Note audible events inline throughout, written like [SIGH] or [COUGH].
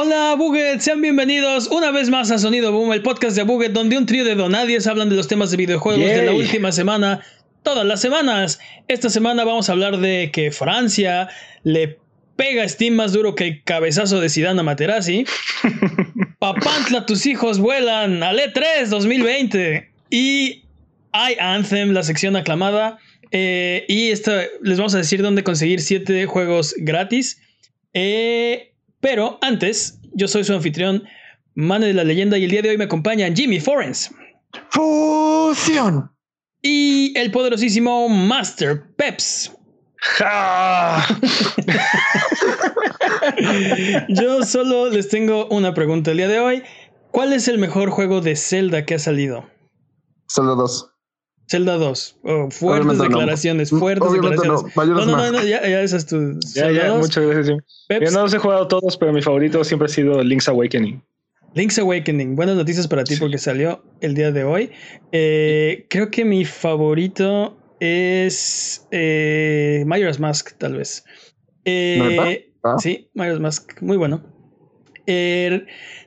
Hola Buget, sean bienvenidos una vez más a Sonido Boom, el podcast de Buget, donde un trío de donadies hablan de los temas de videojuegos de la última semana, todas las semanas. Esta semana vamos a hablar de que Francia le pega a Steam más duro que el cabezazo de Zidane a Materazzi. [LAUGHS] Papantla, tus hijos vuelan al E3 2020. Y hay Anthem, la sección aclamada. Eh, y esto, les vamos a decir dónde conseguir 7 juegos gratis. Eh, pero antes, yo soy su anfitrión, Mane de la Leyenda, y el día de hoy me acompañan Jimmy Forens. ¡Fusión! Y el poderosísimo Master Peps. [LAUGHS] yo solo les tengo una pregunta el día de hoy. ¿Cuál es el mejor juego de Zelda que ha salido? Zelda 2. Zelda 2. fuertes declaraciones, fuertes declaraciones. No. no, no, no, ya, ya esas tu. Ya, ya, muchas gracias. Yo no los he jugado todos, pero mi favorito siempre ha sido Link's Awakening. Link's Awakening, buenas noticias para ti porque salió el día de hoy. Eh, creo que mi favorito es eh, Majora's Mask, tal vez. Eh, ah. Sí, Majora's Mask, muy bueno. Eh,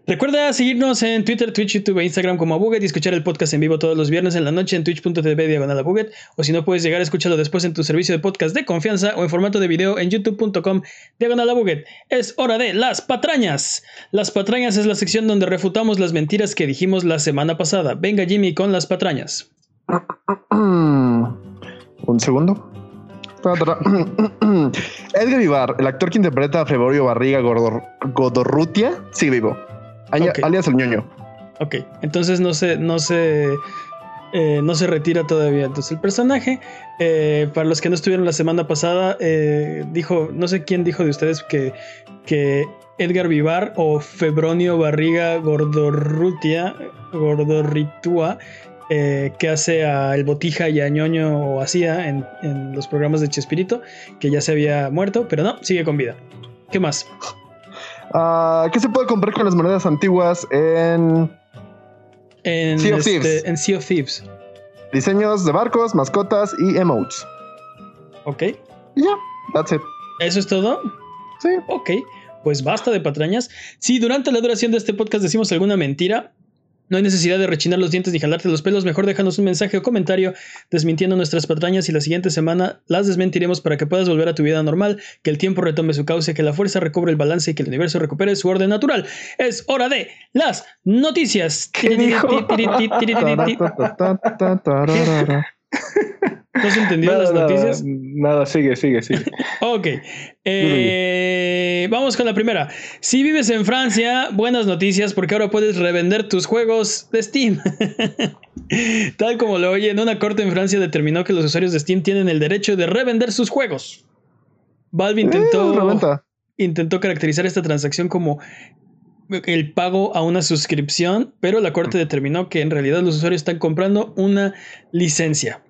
recuerda seguirnos en Twitter, Twitch, YouTube e Instagram como Buget y escuchar el podcast en vivo todos los viernes en la noche en twitch.tv diagonal Buget. O si no puedes llegar, escúchalo después en tu servicio de podcast de confianza o en formato de video en youtube.com diagonal Buget. Es hora de las patrañas. Las patrañas es la sección donde refutamos las mentiras que dijimos la semana pasada. Venga Jimmy con las patrañas. [CLEARS THROAT] Un segundo. [CLEARS THROAT] Edgar Vivar, el actor que interpreta a Feborio Barriga Godorrutia, sigue vivo. Alias el ñoño. Ok, entonces no se, no se, eh, no se retira todavía. Entonces el personaje, eh, para los que no estuvieron la semana pasada, eh, dijo, no sé quién dijo de ustedes que, que Edgar Vivar o Febronio Barriga Gordorrutia, Gordorritua eh, que hace a El Botija y a Ñoño o hacía en, los programas de Chespirito, que ya se había muerto, pero no, sigue con vida. ¿Qué más? Ah, ¿Qué se puede comprar con las monedas antiguas en, en Sea of, Thieves. Este, en sea of Thieves? Diseños de barcos, mascotas y emotes. Ok. Y ya, that's it. ¿Eso es todo? Sí. Ok, pues basta de patrañas. Si durante la duración de este podcast decimos alguna mentira, no hay necesidad de rechinar los dientes ni jalarte los pelos, mejor déjanos un mensaje o comentario desmintiendo nuestras patrañas y la siguiente semana las desmentiremos para que puedas volver a tu vida normal, que el tiempo retome su cauce, que la fuerza recobre el balance y que el universo recupere su orden natural. Es hora de las noticias. ¿No se entendió las noticias? Nada, sigue, sigue, sigue. [LAUGHS] ok. Eh, vamos con la primera. Si vives en Francia, buenas noticias porque ahora puedes revender tus juegos de Steam. [LAUGHS] Tal como lo oyen, una corte en Francia determinó que los usuarios de Steam tienen el derecho de revender sus juegos. Valve intentó, eh, intentó caracterizar esta transacción como el pago a una suscripción, pero la corte determinó que en realidad los usuarios están comprando una licencia.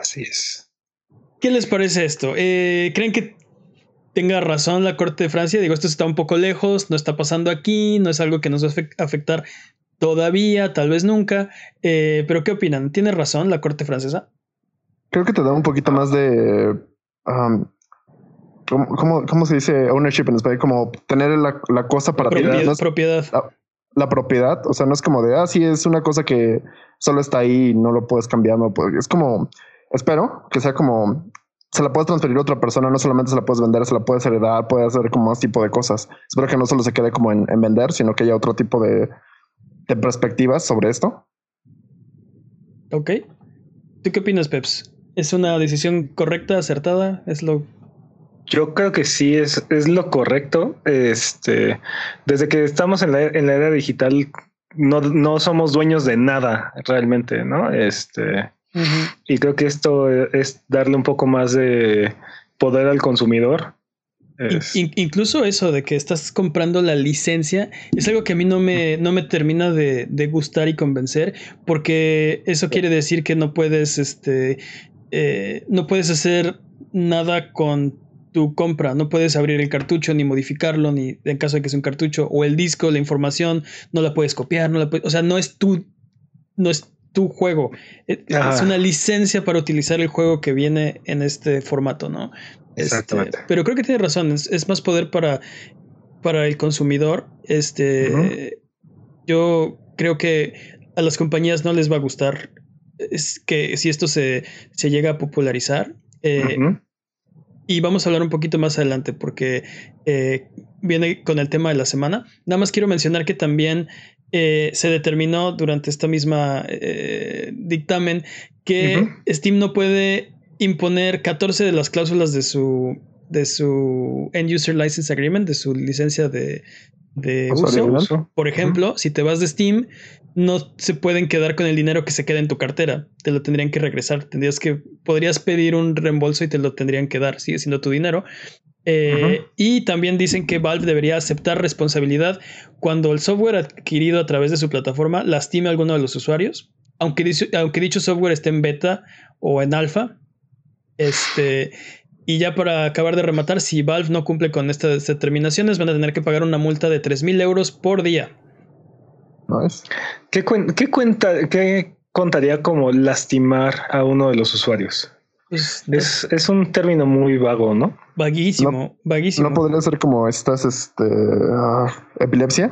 Así es. ¿Qué les parece esto? Eh, ¿Creen que tenga razón la Corte de Francia? Digo, esto está un poco lejos, no está pasando aquí, no es algo que nos va a afectar todavía, tal vez nunca. Eh, pero ¿qué opinan? ¿Tiene razón la Corte Francesa? Creo que te da un poquito más de... Um, ¿cómo, se dice ownership en español? Como tener la, cosa para ti. No propiedad. La, la, propiedad, o sea, no es como de, ah, sí, es una cosa que solo está ahí y no lo puedes cambiar, no Es como espero que sea como se la puedes transferir a otra persona, no solamente se la puedes vender, se la puedes heredar, puede hacer como más tipo de cosas. Espero que no solo se quede como en, vender, sino que haya otro tipo de, de, perspectivas sobre esto. Ok. ¿Tú qué opinas, Peps? ¿Es una decisión correcta, acertada? ¿Es lo yo creo que sí es, es lo correcto. Este, desde que estamos en la, en la era digital, no, no somos dueños de nada realmente, ¿no? Este, y creo que esto es darle un poco más de poder al consumidor. incluso eso de que estás comprando la licencia es algo que a mí no me, no me termina de, gustar y convencer, porque eso quiere decir que no puedes, este, eh, no puedes hacer nada con tu compra, no puedes abrir el cartucho ni modificarlo, ni en caso de que sea un cartucho, o el disco, la información, no la puedes copiar, no la o sea, no es tu, no es tu juego. Eh, es una licencia para utilizar el juego que viene en este formato, ¿no? Exactamente. pero creo que tiene razón, es, más poder para para el consumidor. Este, yo creo que a las compañías no les va a gustar es que si esto se, se llega a popularizar. Eh, y vamos a hablar un poquito más adelante porque eh, viene con el tema de la semana. Nada más quiero mencionar que también eh, se determinó durante esta misma dictamen que Steam no puede imponer 14 de las cláusulas de su de su End User License Agreement, de su licencia de, de uso. Por ejemplo, si te vas de Steam, no se pueden quedar con el dinero que se queda en tu cartera. Te lo tendrían que regresar. Tendrías que, podrías pedir un reembolso y te lo tendrían que dar. Sigue siendo tu dinero. Eh, y también dicen que Valve debería aceptar responsabilidad cuando el software adquirido a través de su plataforma lastime a alguno de los usuarios. Aunque, aunque dicho software esté en beta o en alfa. Este, y ya para acabar de rematar, si Valve no cumple con estas determinaciones, van a tener que pagar una multa de 3.000 euros por día. ¿Qué, cuenta, qué contaría como lastimar a uno de los usuarios? Pues, es, un término muy vago, ¿no? Vaguísimo, vaguísimo. ¿No podría ser como estas, este, ah, epilepsia?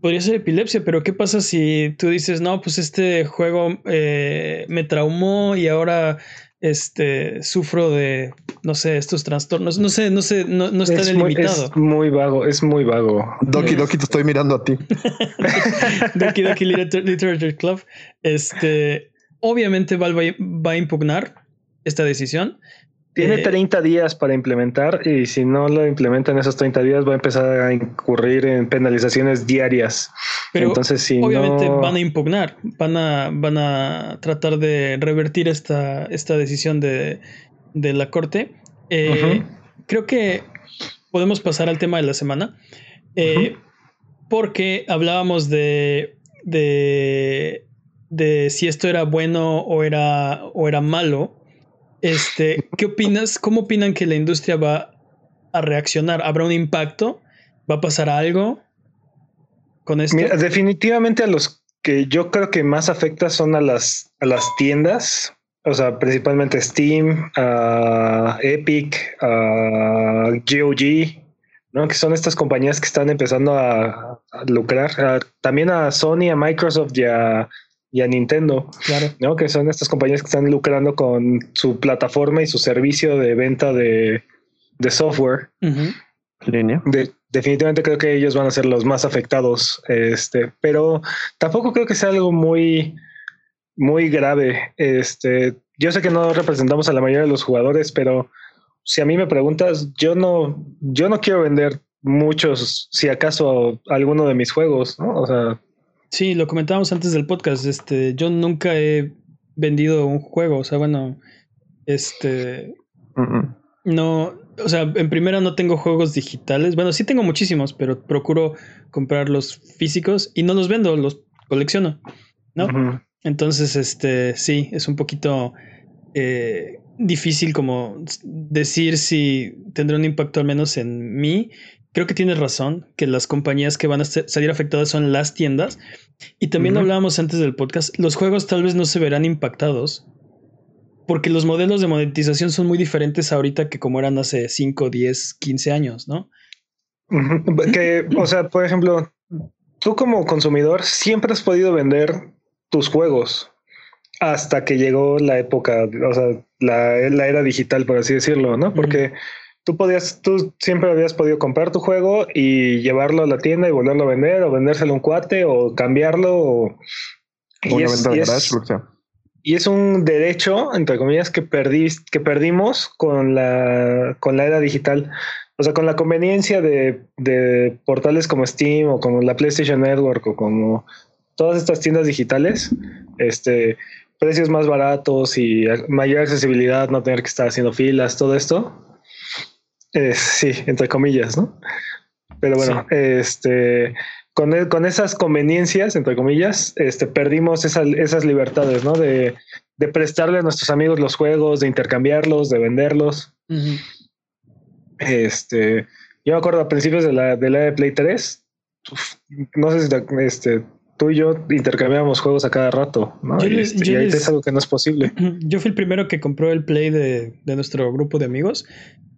Podría ser epilepsia, pero ¿qué pasa si tú dices, no, pues este juego eh, me traumó y ahora este, sufro de, no sé, estos trastornos. No sé, no sé, no, no está es delimitado. Muy, es muy vago, es muy vago. Doki Doki, te estoy mirando a ti. [LAUGHS] Doki Doki Literature Club. Este, obviamente Valve va a impugnar esta decisión. Tiene 30 eh, días para implementar y si no lo implementa en esos 30 días va a empezar a incurrir en penalizaciones diarias. Pero Entonces, si obviamente van a impugnar, van a, van a tratar de revertir esta, esta decisión de, la Corte. Eh, creo que podemos pasar al tema de la semana eh, porque hablábamos de, de, de si esto era bueno o era, o era malo este, ¿qué opinas? ¿Cómo opinan que la industria va a reaccionar? ¿Habrá un impacto? ¿Va a pasar algo con esto? definitivamente a los que yo creo que más afecta son a las, a las tiendas, o sea, principalmente Steam, a Epic, a GOG, ¿no? que son estas compañías que están empezando a, lucrar, también a Sony, a Microsoft y a y a Nintendo, claro. ¿no? Que son estas compañías que están lucrando con su plataforma y su servicio de venta de, software. Línea. definitivamente creo que ellos van a ser los más afectados. Este, pero tampoco creo que sea algo muy, muy grave. Este, yo sé que no representamos a la mayoría de los jugadores, pero si a mí me preguntas, yo no, yo no quiero vender muchos, si acaso alguno de mis juegos, ¿no? O sea, Sí, lo comentábamos antes del podcast. Este, yo nunca he vendido un juego. O sea, bueno, este. No, o sea, en primera no tengo juegos digitales. Bueno, sí tengo muchísimos, pero procuro comprar los físicos y no los vendo, los colecciono, ¿no? Entonces, este, sí, es un poquito eh, difícil como decir si tendrá un impacto al menos en mí creo que tienes razón, que las compañías que van a salir afectadas son las tiendas. Y también hablábamos antes del podcast, los juegos tal vez no se verán impactados, porque los modelos de monetización son muy diferentes ahorita que como eran hace 5, 10, 15 años, ¿no? Que, o sea, por ejemplo, tú como consumidor siempre has podido vender tus juegos hasta que llegó la época, o sea, la, era digital, por así decirlo, ¿no? Porque tú podías, tú siempre habías podido comprar tu juego y llevarlo a la tienda y volverlo a vender o vendérselo a un cuate o cambiarlo o, y, es, y, es, un derecho, entre comillas, que que perdimos con la, con la era digital. O sea, con la conveniencia de, de portales como Steam o como la PlayStation Network o como todas estas tiendas digitales, este, precios más baratos y mayor accesibilidad, no tener que estar haciendo filas, todo esto, eh, sí, entre comillas, ¿no? Pero bueno, este, con, e, con, esas conveniencias, entre comillas, este, perdimos esas libertades, ¿no? De, de, prestarle a nuestros amigos los juegos, de intercambiarlos, de venderlos. Este, yo me acuerdo a principios de la de, la de Play 3, no sé si este, tú y yo intercambiamos juegos a cada rato, ¿no? y, este, es algo que no es posible. [CLEARS THROAT] Yo fui el primero que compró el Play de, de nuestro grupo de amigos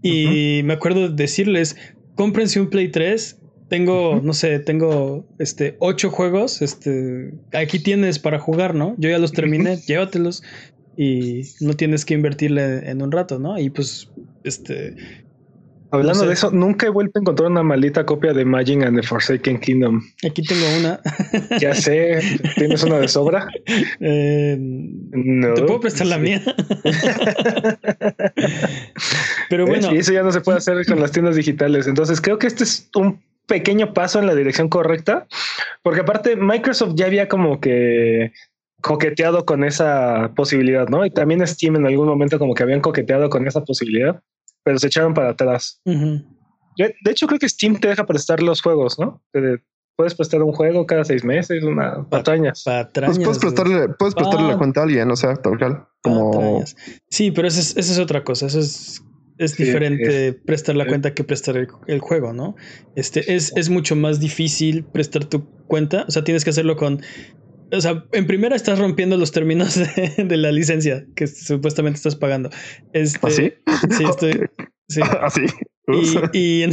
y me acuerdo decirles, cómprense un Play 3 tengo, no sé, tengo este ocho juegos, este, aquí tienes para jugar, ¿no? Yo ya los terminé, [LAUGHS] llévatelos y no tienes que invertirle en un rato, ¿no? Y pues, este, Hablando de eso, nunca he vuelto a encontrar una maldita copia de Magic and the Forsaken Kingdom. Aquí tengo una. [LAUGHS] ya sé, ¿tienes una de sobra? Eh, no. Te puedo prestar la mía. [LAUGHS] Pero bueno. Y eso ya no se puede hacer con las tiendas digitales. Entonces creo que este es un pequeño paso en la dirección correcta, porque aparte Microsoft ya había como que coqueteado con esa posibilidad, ¿no? Y también Steam en algún momento como que habían coqueteado con esa posibilidad pero se echaron para atrás. de, hecho, creo que Steam te deja prestar los juegos, ¿no? puedes prestar un juego cada seis meses, una patrañas. Pues puedes prestarle, puedes prestarle la cuenta a alguien, o sea, tal Como... Sí, pero esa es, es, otra cosa. Eso es, es diferente prestar la cuenta que prestar el, juego, ¿no? Este es, es mucho más difícil prestar tu cuenta. O sea, tienes que hacerlo con o sea, en primera estás rompiendo los términos [LAUGHS] de, la licencia que supuestamente estás pagando. Este, ¿Ah, sí? [LAUGHS] Sí, estoy. Sí. [LAUGHS] Así. ¿Ah, y, en,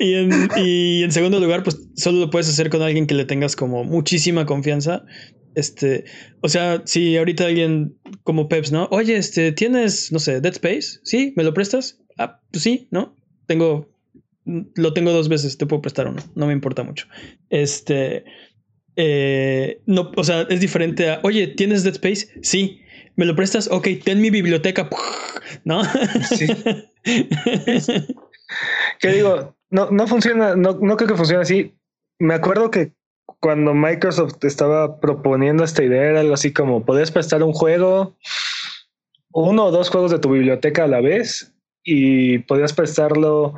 y, en, y, en, segundo lugar, pues solo lo puedes hacer con alguien que le tengas como muchísima confianza. Este, o sea, si ahorita alguien como Peps, ¿no? Oye, este, tienes, no sé, Dead Space, ¿sí? ¿Me lo prestas? Ah, pues sí, ¿no? Tengo, lo tengo dos veces, te puedo prestar uno, no me importa mucho. Este, eh, no, o sea, es diferente a, oye, ¿tienes Dead Space? Sí. ¿Me lo prestas? Ok, ten mi biblioteca. [LAUGHS] ¿No? Sí. [LAUGHS] ¿Qué digo? No, no funciona, no, no creo que funcione así. Me acuerdo que cuando Microsoft estaba proponiendo esta idea era algo así como podías prestar un juego, uno o dos juegos de tu biblioteca a la vez y podías prestarlo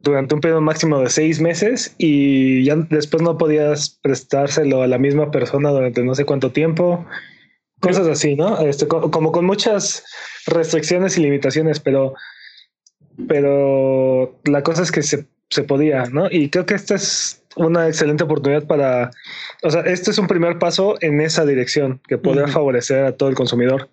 durante un periodo máximo de seis meses y ya después no podías prestárselo a la misma persona durante no sé cuánto tiempo. Cosas así, ¿no? Este, como con muchas restricciones y limitaciones, pero, pero la cosa es que se, se podía, ¿no? Y creo que esta es una excelente oportunidad para, o sea, este es un primer paso en esa dirección que podría favorecer a todo el consumidor.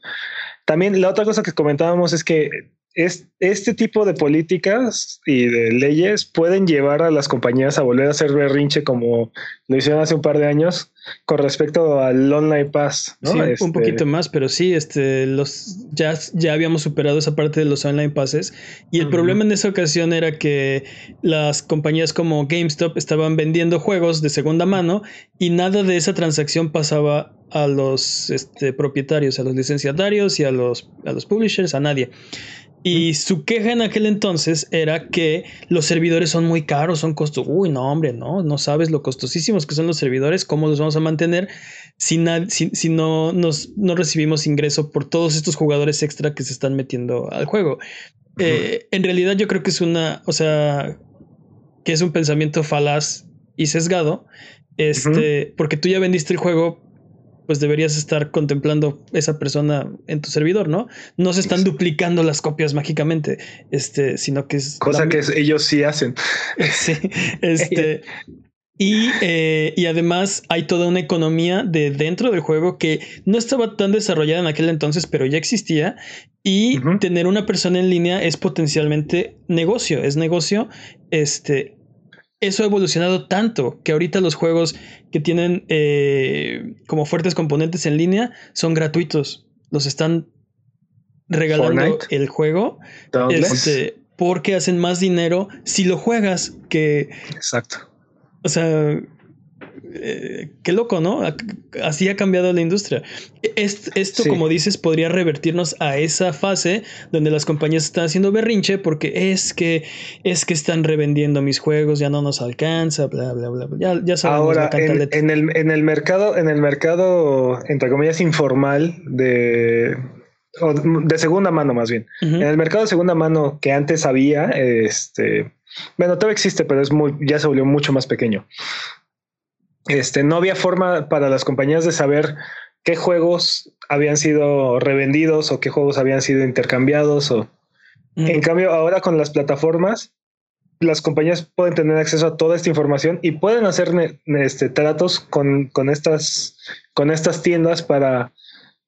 También la otra cosa que comentábamos es que es, este tipo de políticas y de leyes pueden llevar a las compañías a volver a hacer berrinche como lo hicieron hace un par de años con respecto al online pass. Sí, un este, poquito más, pero sí, este, los ya, ya habíamos superado esa parte de los online passes y el problema en esa ocasión era que las compañías como GameStop estaban vendiendo juegos de segunda mano y nada de esa transacción pasaba a los este, propietarios, a los licenciatarios y a los, a los publishers, a nadie. Y su queja en aquel entonces era que los servidores son muy caros, son costosos. Uy, no, hombre, no, no sabes lo costosísimos que son los servidores, cómo los vamos a mantener si, si, no, nos, no recibimos ingreso por todos estos jugadores extra que se están metiendo al juego. Eh, en realidad yo creo que es una, o sea, que es un pensamiento falaz y sesgado, este, porque tú ya vendiste el juego pues deberías estar contemplando esa persona en tu servidor, ¿no? No se están duplicando las copias mágicamente, este, sino que es... Cosa que ellos sí hacen. [LAUGHS] sí, este... [LAUGHS] Y, eh, y, además hay toda una economía de dentro del juego que no estaba tan desarrollada en aquel entonces, pero ya existía. Y tener una persona en línea es potencialmente negocio, es negocio. Este, eso ha evolucionado tanto que ahorita los juegos que tienen eh, como fuertes componentes en línea son gratuitos. Los están regalando el juego este, porque hacen más dinero si lo juegas que... Exacto. O sea, eh, qué loco, ¿no? Así ha cambiado la industria. esto, como dices, podría revertirnos a esa fase donde las compañías están haciendo berrinche porque es que es que están revendiendo mis juegos, ya no nos alcanza, bla, bla, bla. Ya, ya sabemos Ahora, en, el, en el mercado, en el mercado, entre comillas, informal de de segunda mano más bien. En el mercado de segunda mano que antes había, este, bueno, todavía existe, pero es muy, ya se volvió mucho más pequeño. Este, no había forma para las compañías de saber qué juegos habían sido revendidos o qué juegos habían sido intercambiados o mm. en cambio ahora con las plataformas las compañías pueden tener acceso a toda esta información y pueden hacer este, tratos con, con, estas, con estas tiendas para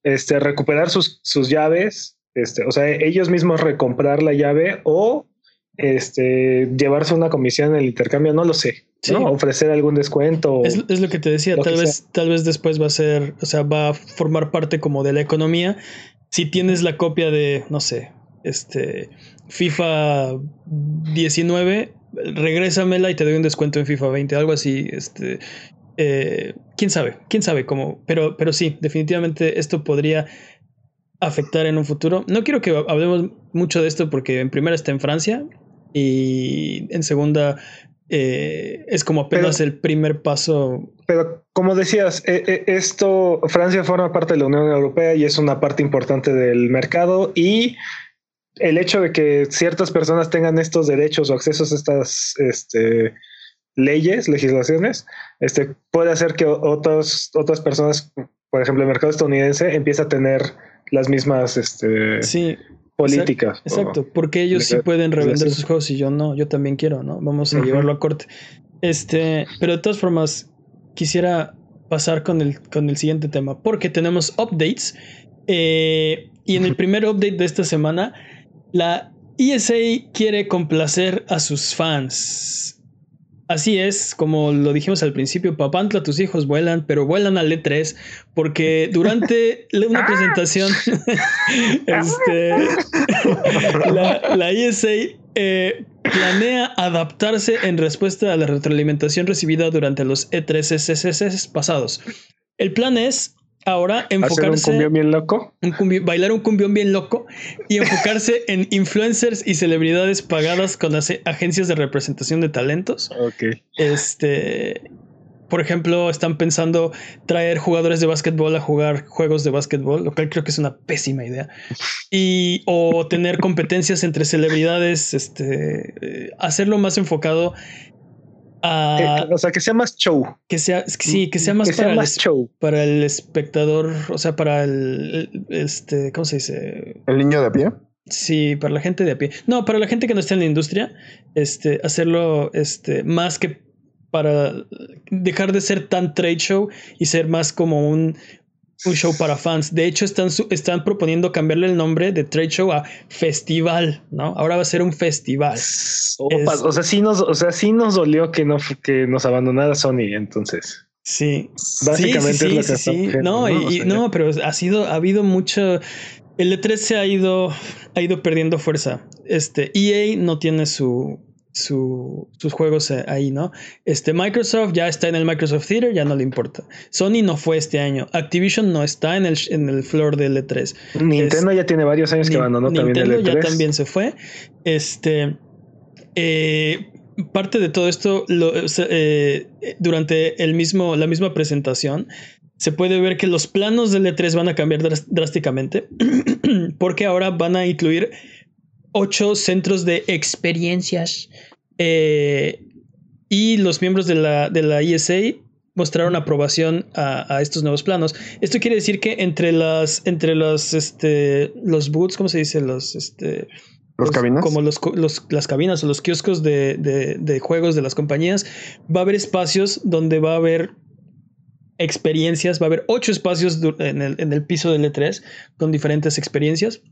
este, recuperar sus, sus llaves, este, o sea, ellos mismos recomprar la llave o este, llevarse una comisión en el intercambio, no lo sé. ¿No? Ofrecer algún descuento. Es, es lo que te decía, tal vez, tal vez después va a ser, o sea, va a formar parte como de la economía. Si tienes la copia de, no sé, este FIFA 19, regrésamela y te doy un descuento en FIFA 20, algo así, este eh, quién sabe, quién sabe cómo, pero, pero sí, definitivamente esto podría afectar en un futuro. No quiero que hablemos mucho de esto porque en primera está en Francia y en segunda eh, es como apenas el primer paso. Pero como decías, eh, esto, Francia forma parte de la Unión Europea y es una parte importante del mercado y el hecho de que ciertas personas tengan estos derechos o accesos a estas este, leyes, legislaciones, este, puede hacer que otras otras personas, por ejemplo, el mercado estadounidense, empiece a tener las mismas este, políticas. Exacto, porque ellos sí pueden revender sus juegos y yo no, yo también quiero, ¿no? Vamos a llevarlo a corte. Este, pero de todas formas, quisiera pasar con el, con el siguiente tema, porque tenemos updates. Eh, y en el primer update de esta semana, la ESA quiere complacer a sus fans. Así es, como lo dijimos al principio, Papantla, tus hijos vuelan, pero vuelan al E3 porque durante una [LAUGHS] presentación, [LAUGHS] este, [LAUGHS] la, ESA eh, planea adaptarse en respuesta a la retroalimentación recibida durante los E3 pasados. El plan es ahora enfocarse. un cumbión bien loco? bailar un cumbión bien loco y enfocarse [LAUGHS] en influencers y celebridades pagadas con agencias de representación de talentos. Ok. Este. Por ejemplo, están pensando traer jugadores de básquetbol a jugar juegos de básquetbol, lo cual creo que es una pésima idea. Y o tener competencias entre celebridades, este, eh, hacerlo más enfocado eh, o sea, que sea más show. Que sea, sí, que sea más, para, el, show. para el espectador, o sea, para el, este, ¿cómo se dice? ¿El niño de a pie? Sí, para la gente de a pie. No, para la gente que no está en la industria, este, hacerlo este, más que para dejar de ser tan trade show y ser más como un, un show para fans. De hecho, están, están proponiendo cambiarle el nombre de trade show a festival, ¿no? Ahora va a ser un festival. O sea, sí nos, o sea, sí nos dolió que no que nos abandonara Sony, entonces. Sí. Básicamente es lo que sí, No, y, no, pero ha sido, ha habido mucho. El E3 se ha ido, ha ido perdiendo fuerza. Este, EA no tiene su, sus juegos eh, ahí, ¿no? Este Microsoft ya está en el Microsoft Theater, ya no le importa. Sony no fue este año. Activision no está en el, en el floor del E3. Nintendo ya tiene varios años que abandonó también el E3. ya también se fue. Este. Eh, parte de todo esto, eh, durante el mismo, la misma presentación, se puede ver que los planos del E3 van a cambiar drásticamente. [CLEARS THROAT] porque ahora van a incluir ocho centros de experiencias eh, y los miembros de la, de la ESA mostraron aprobación a, estos nuevos planos. Esto quiere decir que entre las, entre los, este, los boots, ¿cómo se dice? Los, este, los, cabinas. Como los, las cabinas o los kioscos de, de, juegos de las compañías, va a haber espacios donde va a haber experiencias, va a haber ocho espacios en el, en el piso del E3 con diferentes experiencias.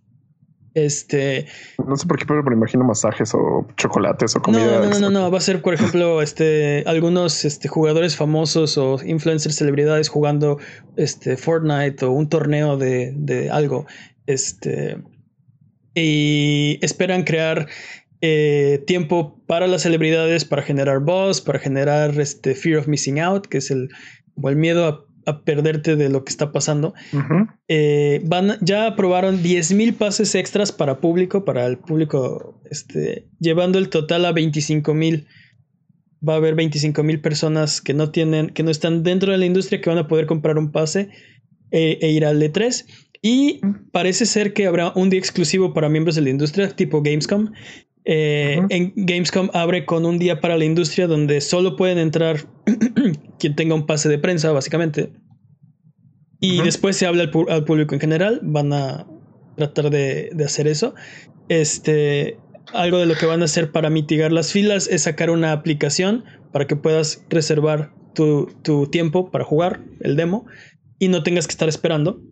Este. No sé por qué, pero me imagino masajes o chocolates o comida. No, no, no, no, Va a ser, por ejemplo, este, algunos este, jugadores famosos o influencers, celebridades jugando este, Fortnite o un torneo de, de algo. Este. Y esperan crear eh, tiempo para las celebridades, para generar buzz, para generar este fear of missing out, que es el, o el miedo a a perderte de lo que está pasando. Eh, van, ya aprobaron 10 mil pases extras para público, para el público, este, llevando el total a 25 mil. Va a haber 25 mil personas que no tienen, que no están dentro de la industria, que van a poder comprar un pase e, e ir al E3. Y parece ser que habrá un día exclusivo para miembros de la industria, tipo Gamescom, eh, en Gamescom abre con un día para la industria donde solo pueden entrar [CLEARS THROAT] quien tenga un pase de prensa, básicamente. Y después se habla al, público en general. Van a tratar de, hacer eso. Este, algo de lo que van a hacer para mitigar las filas es sacar una aplicación para que puedas reservar tu, tu tiempo para jugar el demo y no tengas que estar esperando.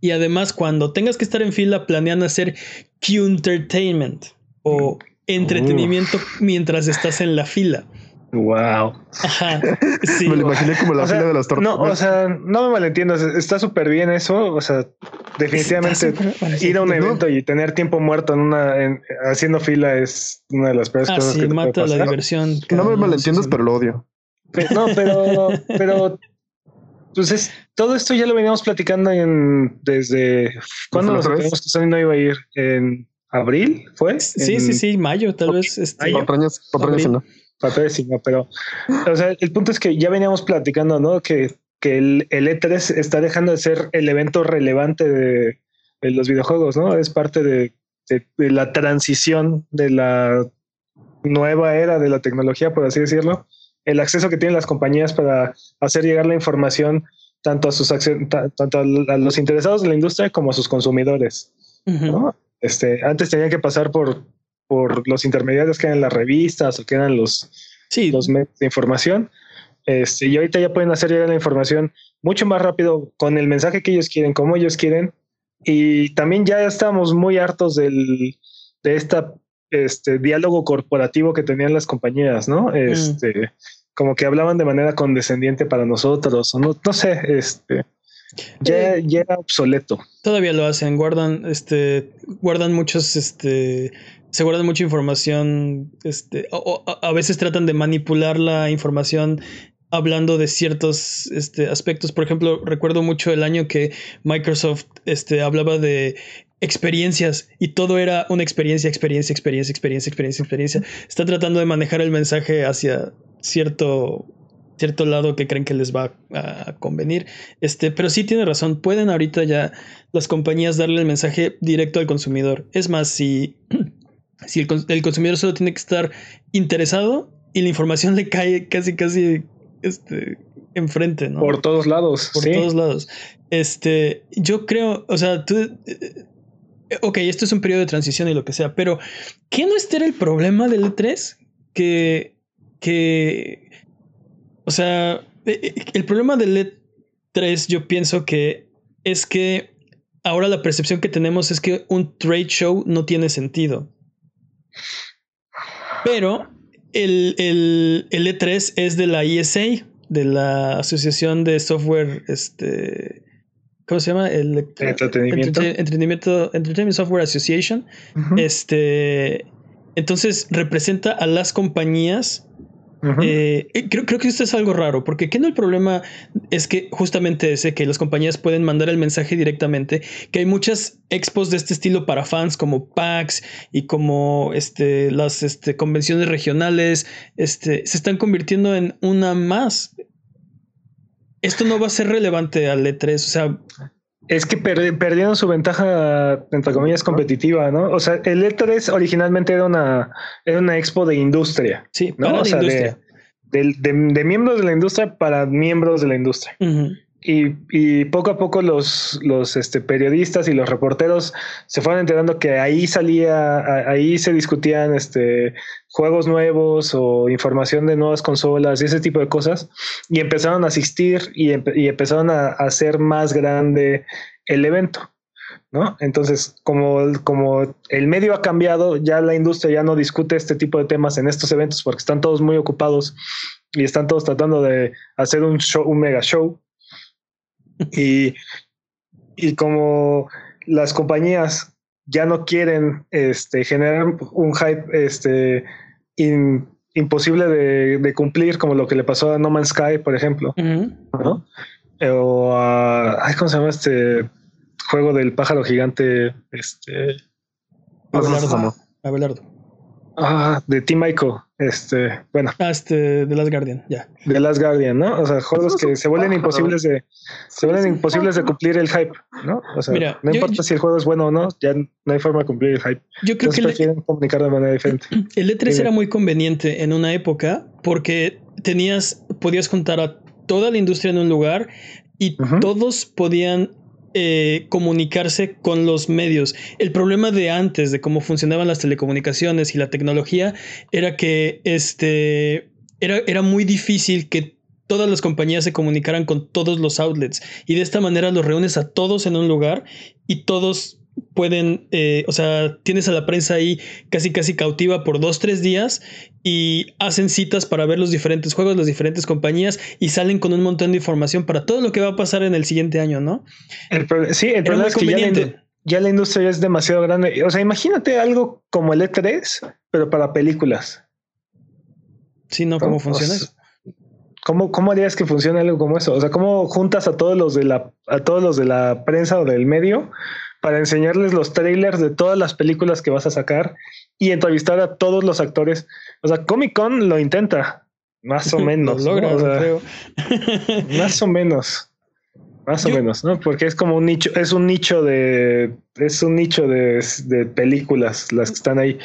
Y además, cuando tengas que estar en fila, planean hacer Q Entertainment o entretenimiento mientras estás en la fila. Wow. Ajá. [LAUGHS] Sí. Me lo imaginé como la O sea, fila de las tortas. No, o sea, no me malentiendas, está súper bien eso. O sea, definitivamente ir a un no. evento y tener tiempo muerto en una en- haciendo fila es una de las peores Ah, cosas sí, que te mata puede la pasar. diversión. no me malentiendas, pero lo odio. No, pero, [LAUGHS] pero, entonces todo esto ya lo veníamos platicando en desde cuándo la nos que Sony no iba a ir en abril, fue Sí, En- sí, sí, mayo, tal vez. Este, Mayo. Cuatro años, cuatro años no. Papel sí, no, pero o sea, el punto es que ya veníamos platicando, ¿no? Que, que el, el E3 está dejando de ser el evento relevante de, de los videojuegos, ¿no? Es parte de, de- de la transición de la nueva era de la tecnología, por así decirlo. El acceso que tienen las compañías para hacer llegar la información tanto a sus tanto a los interesados de la industria como a sus consumidores. ¿no? Este, antes tenían que pasar por, por los intermediarios que eran las revistas o que eran los, Sí, los medios de información. Este, y ahorita ya pueden hacer llegar la información mucho más rápido con el mensaje que ellos quieren, como ellos quieren. Y también ya estamos muy hartos del, de esta este diálogo corporativo que tenían las compañías, ¿no? Este, como que hablaban de manera condescendiente para nosotros, o no, no sé, este, ya, Eh, ya era obsoleto. Todavía lo hacen, guardan, este, guardan muchos, este, se guardan mucha información, este, o- o- a, a veces tratan de manipular la información hablando de ciertos este, aspectos. Por ejemplo, recuerdo mucho el año que Microsoft este, hablaba de experiencias y todo era una experiencia, experiencia, experiencia, experiencia, experiencia, experiencia. Está tratando de manejar el mensaje hacia cierto cierto lado que creen que les va a convenir. Este, pero sí tiene razón, pueden ahorita ya las compañías darle el mensaje directo al consumidor. Es más, si, [CLEARS THROAT] si el, cons- el consumidor solo tiene que estar interesado y la información [LAUGHS] le cae casi, casi este, enfrente, ¿no? Por todos lados. por sí. todos lados. Este, yo creo, o sea, tú, eh, ok, esto es un periodo de transición y lo que sea, pero ¿qué no este era el problema del E3? Que, que, o sea, eh, eh, el problema del E3 yo pienso que es que ahora la percepción que tenemos es que un trade show no tiene sentido. Pero el, el, el E3 es de la ESA, de la Asociación de Software, este, ¿cómo se llama? El Entretenimiento. Entrete- Entretenimiento, Entertainment Software Association. Este, entonces representa a las compañías. Eh, creo, creo que esto es algo raro, porque ¿qué no el problema es que justamente ese, que las compañías pueden mandar el mensaje directamente, que hay muchas expos de este estilo para fans como PAX y como este, las este, convenciones regionales, este, se están convirtiendo en una más. Esto no va a ser relevante al E3, o sea, Es que per- perdieron su ventaja, entre comillas, competitiva, ¿no? O sea, el E3 originalmente era una, era una expo de industria, sí, ¿no? para o sea, de- industria. de, de- de miembros de la industria para miembros de la industria. Ujú. Y, y poco a poco los, los este, periodistas y los reporteros se fueron enterando que ahí salía, a- ahí se discutían este, juegos nuevos o información de nuevas consolas y ese tipo de cosas. Y empezaron a asistir y, empe- y empezaron a, a hacer más grande el evento. ¿no? Entonces, como, como el medio ha cambiado, ya la industria ya no discute este tipo de temas en estos eventos porque están todos muy ocupados y están todos tratando de hacer un show, un mega show. Y, y como las compañías ya no quieren este, generar un hype este, in- imposible de, de cumplir, como lo que le pasó a No Man's Sky, por ejemplo. ¿no? O a, ay, ¿cómo se llama este juego del pájaro gigante? Este, Abelardo. Abelardo. Ah, de Team Ico. Este, bueno, Ah, este, de Last Guardian, ya. de Last Guardian, ¿no? O sea, juegos que se vuelven pájaro. imposibles de, se vuelven imposibles de cumplir el hype, ¿no? O sea, Mira, no yo- importa yo- si el juego es bueno o no, ya no hay forma de cumplir el hype. Yo creo Entonces que el, prefieren comunicar de manera diferente. [CLEARS THROAT] el E3 Dime. era muy conveniente en una época porque tenías, podías juntar a toda la industria en un lugar y todos podían eh, comunicarse con los medios. El problema de antes, de cómo funcionaban las telecomunicaciones y la tecnología, era que este, era, era muy difícil que todas las compañías se comunicaran con todos los outlets y de esta manera los reúnes a todos en un lugar y todos pueden, eh, o sea, tienes a la prensa ahí casi casi cautiva por dos, tres días y hacen citas para ver los diferentes juegos, las diferentes compañías y salen con un montón de información para todo lo que va a pasar en el siguiente año, ¿no? sí, el problema es que ya la, ya la, industria es demasiado grande. O sea, imagínate algo como el E3, pero para películas. Sí, ¿no? ¿Cómo funciona eso? ¿Cómo, ¿Cómo harías que funcione algo como eso? O sea, ¿cómo juntas a todos los de la, a todos los de la prensa o del medio para enseñarles los trailers de todas las películas que vas a sacar y entrevistar a todos los actores. O sea, Comic Con lo intenta, más o [LAUGHS] menos. logra, creo. [LAUGHS] más o menos. Más o menos, ¿no? Porque es como un nicho, es un nicho de, es un nicho de, de películas las que están ahí,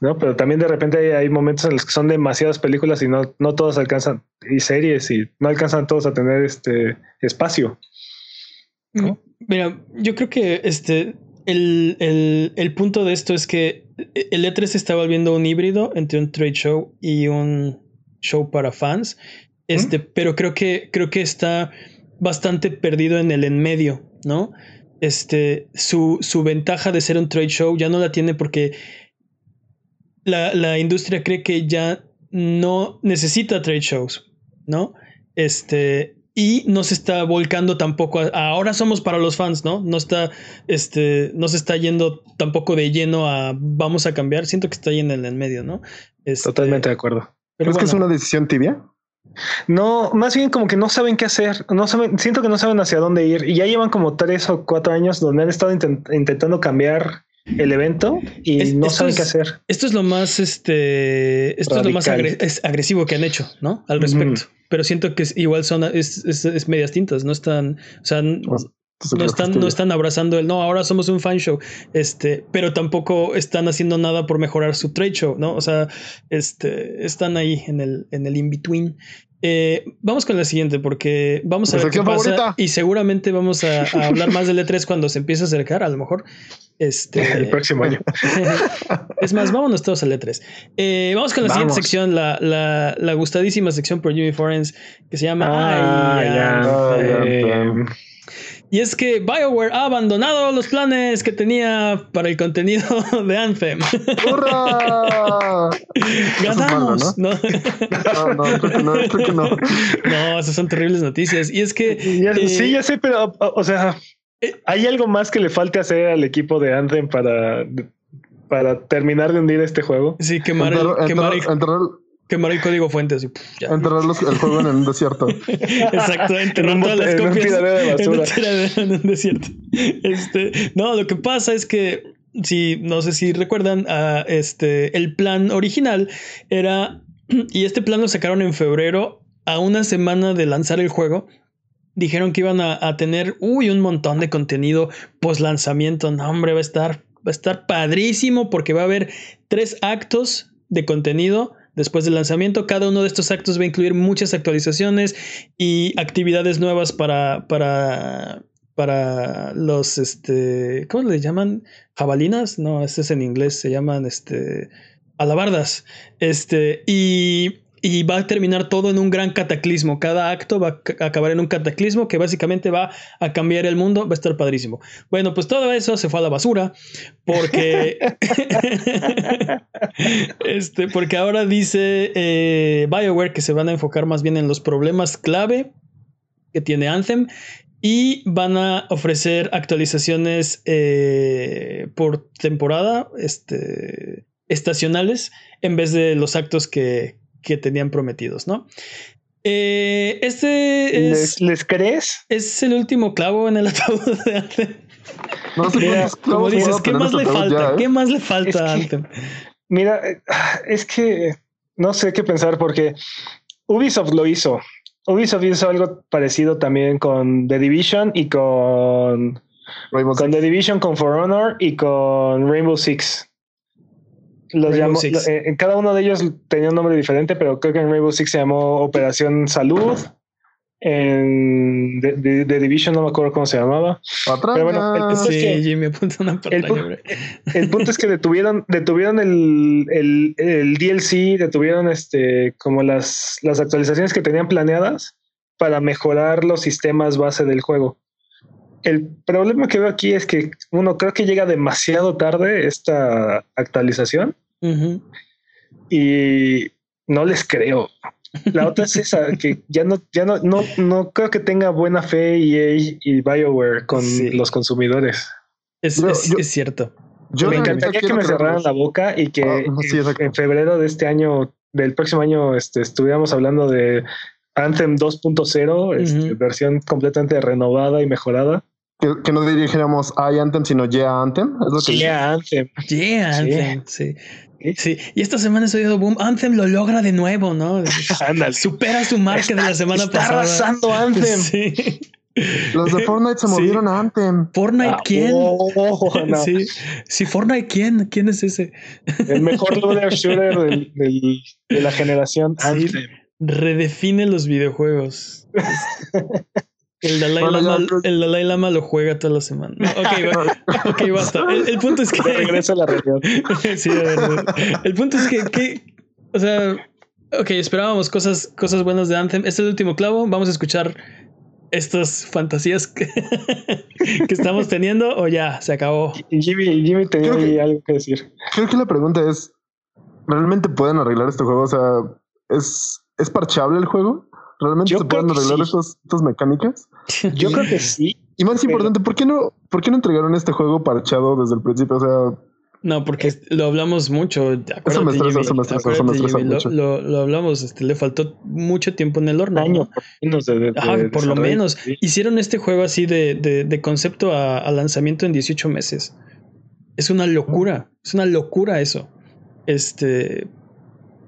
¿no? Pero también de repente hay, momentos en los que son demasiadas películas y no, no todos alcanzan, y series, y no alcanzan todos a tener este espacio. ¿no? Mira, yo creo que este el, el, el, punto de esto es que el E3 se está volviendo un híbrido entre un trade show y un show para fans. Este, pero creo que creo que está bastante perdido en el en medio, ¿no? Este, su, su ventaja de ser un trade show ya no la tiene porque la, la industria cree que ya no necesita trade shows, ¿no? Este, y no se está volcando tampoco a, ahora somos para los fans, ¿no? No está, este, no se está yendo tampoco de lleno a vamos a cambiar. Siento que está ahí en el en medio, ¿no? Este, Totalmente de acuerdo. Pero ¿Es que es una decisión tibia? No, más bien como que no saben qué hacer. No saben, siento que no saben hacia dónde ir. Y ya llevan como tres o cuatro años donde han estado intentando cambiar el evento y no saben qué hacer. Esto es lo más, este, esto es lo más agresivo que han hecho, ¿no? Al respecto. Pero siento que igual son, es, es, medias tintas, no están, o sea, pues, no están, no están abrazando el no, ahora somos un fan show, este, pero tampoco están haciendo nada por mejorar su trade show, ¿no? O sea, este, están ahí en el, en el in-between. Eh, vamos con la siguiente porque vamos a ver qué pasa y seguramente vamos a, hablar más del E3 cuando se empiece a acercar, a lo mejor. Este, [LAUGHS] el próximo año. [LAUGHS] es más, vámonos todos al E3. Eh, vamos con la siguiente sección, la, la, la, gustadísima sección por Jimmy Forens que se llama ah, y es que BioWare ha abandonado los planes que tenía para el contenido [LAUGHS] de Anthem. ¡Hurra! Ganamos. ¿no? ¿no? no, creo que no, creo que no. No, esas son terribles noticias. Y es que. Eh, sí, ya sé, pero, o sea, eh, ¿hay algo más que le falte hacer al equipo de Anthem para, para terminar de hundir este juego? Sí, quemar, el, quemar, Quemar el código fuente así. Enterrar el juego en el desierto. [LAUGHS] Exacto, enterrar todas las copias en un desierto. Este, no, lo que pasa es que si no sé si recuerdan, uh, este el plan original era [CLEARS THROAT] y este plan lo sacaron en febrero a una semana de lanzar el juego. Dijeron que iban a, a tener uy, un montón de contenido post lanzamiento. No, hombre, va a estar va a estar padrísimo porque va a haber tres actos de contenido Después del lanzamiento, cada uno de estos actos va a incluir muchas actualizaciones y actividades nuevas para, para, para los, este, ¿cómo le llaman? ¿Jabalinas? No, este es en inglés, se llaman, este, alabardas. Este, y y va a terminar todo en un gran cataclismo. Cada acto va a acabar en un cataclismo que básicamente va a cambiar el mundo. Va a estar padrísimo. Bueno, pues todo eso se fue a la basura porque, [LAUGHS] este, porque ahora dice eh, BioWare que se van a enfocar más bien en los problemas clave que tiene Anthem y van a ofrecer actualizaciones eh, por temporada, este, estacionales, en vez de los actos que, que tenían prometidos, ¿no? Eh, este es, ¿Les, crees? Es el último clavo en el ataúd de Anthem. No sé mira, como dices, ¿qué más le falta? ¿eh? ¿Qué más le falta a Anthem? Mira, es que no sé qué pensar porque Ubisoft lo hizo. Ubisoft hizo algo parecido también con The Division y con, con The Division, con For Honor y con Rainbow Six los llamó, eh, cada uno de ellos tenía un nombre diferente, pero creo que en Rainbow Six se llamó Operación Salud. En The, Division no me acuerdo cómo se llamaba. Pero bueno, el punto, es que, el, punto es que detuvieron, detuvieron el, el, el, DLC, detuvieron este como las, las actualizaciones que tenían planeadas para mejorar los sistemas base del juego. el problema que veo aquí es que uno creo que llega demasiado tarde esta actualización y no les creo. La otra es esa, [LAUGHS] que ya no, ya no, no, no creo que tenga buena fe EA y BioWare con los consumidores. Es, es, cierto. Yo me encantaría que me cerraran la boca y que ah, en, febrero de este año, del próximo año, este, estuviéramos hablando de Anthem 2.0, este, versión completamente renovada y mejorada. Que, no dijéramos I Anthem, sino Yeah Anthem. Es lo que yeah Anthem. Yeah Anthem, sí. Sí, y esta semana se oído boom. Anthem lo logra de nuevo, ¿no? [LAUGHS] Supera su marca de la semana pasada. Está arrasando Anthem. Sí. Los de Fortnite se movieron a Anthem. ¿Fortnite ah, quién? Oh, [LAUGHS] sí. sí, Fortnite quién? ¿Quién es ese? El mejor looter shooter del, de la generación Anthem. Redefine los videojuegos. [LAUGHS] El Dalai, Lama, lo juega toda la semana. ok, [LAUGHS] okay, basta. El, punto es que. regresa a la región. [LAUGHS] sí, de verdad. El punto es que, que, o sea, ok, esperábamos cosas, cosas buenas de Anthem. Este es el último clavo. Vamos a escuchar estas fantasías que, [LAUGHS] que estamos teniendo o ya se acabó. Jimmy, Jimmy tenía algo que decir. Creo que la pregunta es: ¿realmente pueden arreglar este juego? O sea, ¿es, ¿es parchable el juego? ¿Realmente se pueden arreglar estas, mecánicas? [LAUGHS] Yo creo que sí. Y más importante, ¿por qué no, por qué no entregaron este juego parchado desde el principio? O sea, no, porque lo hablamos mucho. Eso me estresa, eso me estresa, eso me estresa mucho. Lo, lo, hablamos, este, le faltó mucho tiempo en el horno. Año, por, por lo menos. Hicieron este juego así de, de, de concepto a, a, lanzamiento en 18 meses. Es una locura, es una locura eso. Este,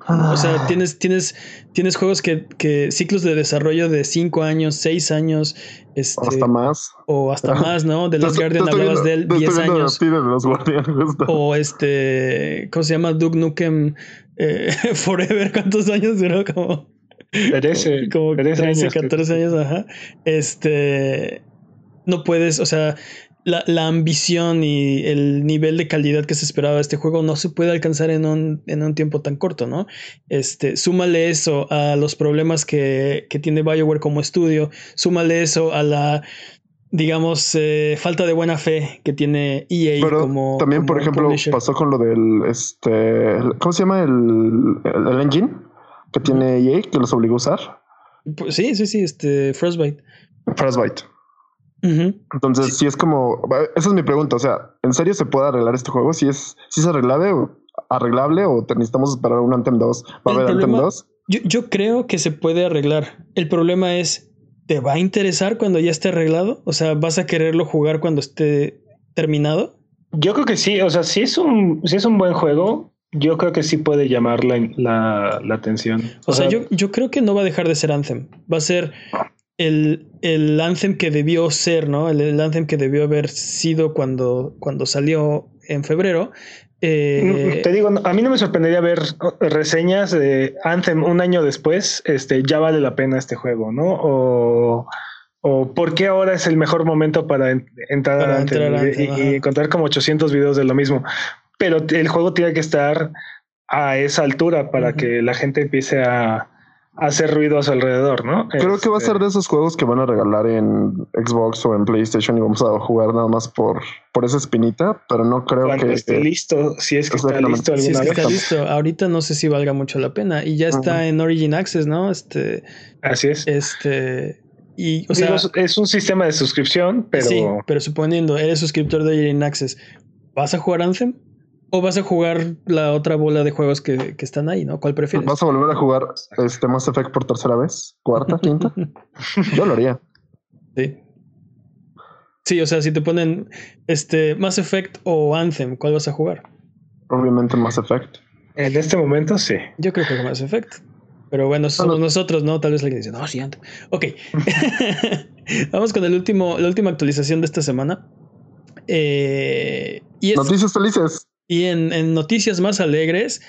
o sea, ah. tienes, tienes, tienes juegos que, que ciclos de desarrollo de 5 años, 6 años. Este, hasta más. O hasta más, ¿no? De los Guardian hablabas de él 10 años. [LAUGHS] o este, ¿cómo se llama? Duke Nukem eh, [LAUGHS] Forever. ¿Cuántos años duró? Como, 13, [LAUGHS] como 13, 13 14 años, ajá. Este, no puedes, o sea, la, ambición y el nivel de calidad que se esperaba de este juego no se puede alcanzar en un, en un tiempo tan corto, ¿no? Este, súmale eso a los problemas que, que tiene BioWare como estudio, súmale eso a la digamos, eh, falta de buena fe que tiene EA Pero como. También, por ejemplo, pasó con lo del este. ¿Cómo se llama el, el, engine que tiene EA que los obligó a usar? Pues sí, sí, sí, este Frostbite. Frostbite. Entonces, si es como, esa es mi pregunta, o sea, ¿en serio se puede arreglar este juego? Si es, si es arreglable o arreglable o necesitamos esperar un Anthem 2, ¿va a haber Anthem 2? Yo, yo creo que se puede arreglar. El problema es, ¿te va a interesar cuando ya esté arreglado? O sea, ¿vas a quererlo jugar cuando esté terminado? Yo creo que sí, o sea, si es un, si es un buen juego, yo creo que sí puede llamar la, la, atención. O, sea, yo, yo creo que no va a dejar de ser Anthem. Va a ser el, el Anthem que debió ser, ¿no? El, Anthem que debió haber sido cuando, cuando salió en febrero. Eh, Te digo, a mí no me sorprendería ver reseñas de Anthem un año después, este, ya vale la pena este juego, ¿no? O, o por qué ahora es el mejor momento para entrar, a Anthem, y, encontrar como 800 videos de lo mismo. Pero el juego tiene que estar a esa altura para que la gente empiece a, hacer ruido a su alrededor, ¿no? Creo que va a ser este de esos juegos que van a regalar en Xbox o en PlayStation y vamos a jugar nada más por, por esa espinita, pero no creo Cuando que esté listo, si es que está listo alguna si es que está listo, ahorita no sé si valga mucho la pena y ya está en Origin Access, ¿no? Este Así es. Este y o sea, es un sistema de suscripción, pero Sí, pero suponiendo eres suscriptor de Origin Access, ¿vas a jugar Anthem? ¿O vas a jugar la otra bola de juegos que, están ahí, ¿no? ¿Cuál prefieres? ¿Vas a volver a jugar este Mass Effect por tercera vez? ¿Cuarta? [LAUGHS] ¿Quinta? Yo lo haría. Sí. Sí, o sea, si te ponen este Mass Effect o Anthem, ¿cuál vas a jugar? Obviamente Mass Effect. En este momento sí. Yo creo que Mass Effect. Pero bueno, somos nosotros, ¿no? Tal vez alguien dice, no, sí, Anthem. Ok. [LAUGHS] Vamos con el último, la última actualización de esta semana. Eh, y Noticias felices. Y en, noticias más alegres,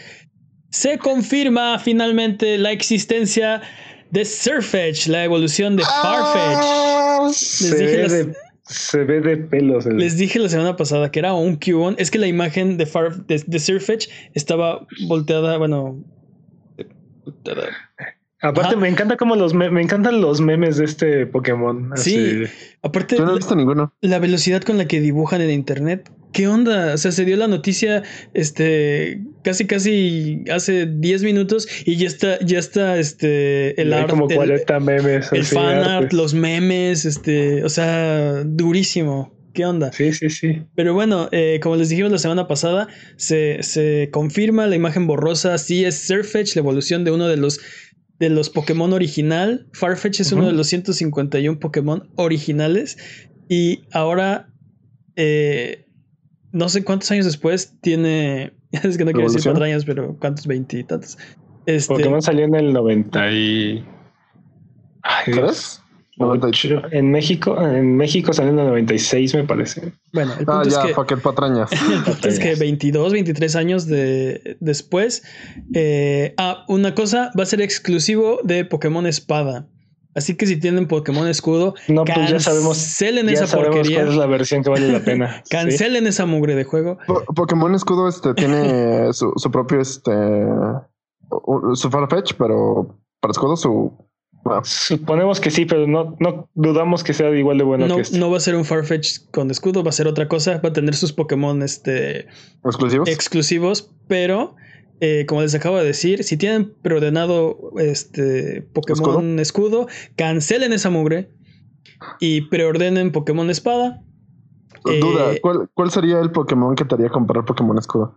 se confirma finalmente la existencia de Surfetch, la evolución de Farfetch. Ah, se, ve de, se, ve de, pelos. Les dije la semana pasada que era un Cubone. Es que la imagen de, de, Surfetch estaba volteada, bueno. Aparte, me encanta como los me, encantan los memes de este Pokémon. Sí, aparte. Yo no he visto ninguno. La velocidad con la que dibujan en internet. ¿Qué onda? O sea, se dio la noticia este casi casi hace 10 minutos y ya está ya está este el art como 40 memes, el fan art, los memes, este, o sea, durísimo. ¿Qué onda? Sí, sí, sí. Pero bueno, eh, como les dijimos la semana pasada, se, se confirma la imagen borrosa. Sí, es Surfetch, la evolución de uno de los de los Pokémon original. Farfetch es uno de los 151 Pokémon originales. Y ahora, eh, no sé cuántos años después, tiene. [LAUGHS] Es que no quiero decir cuatro años, pero cuántos, veintitantos. Este, Pokémon salió en el 90 y. Ay, en México, en México salió en el 96, me parece. Bueno, el ah, es que, patrañas. [LAUGHS] El punto es que 22, 23 años de, después. Eh, ah, una cosa va a ser exclusivo de Pokémon Espada. Así que si tienen Pokémon Escudo, no, pues ya sabemos, cancelen esa porquería. Cuál es la versión que vale la pena. [LAUGHS] cancelen esa mugre de juego. Pokémon Escudo este, tiene [LAUGHS] su, su propio este su Farfetch, pero para Escudo su Suponemos que sí, pero no, no dudamos que sea igual de bueno no, que este. No va a ser un Farfetch con escudo, va a ser otra cosa. Va a tener sus Pokémon este, exclusivos. exclusivos, pero eh, como les acabo de decir, si tienen preordenado este Pokémon escudo, cancelen esa mugre y preordenen Pokémon espada. Duda, eh, ¿cuál, ¿cuál sería el Pokémon que te haría comprar Pokémon escudo?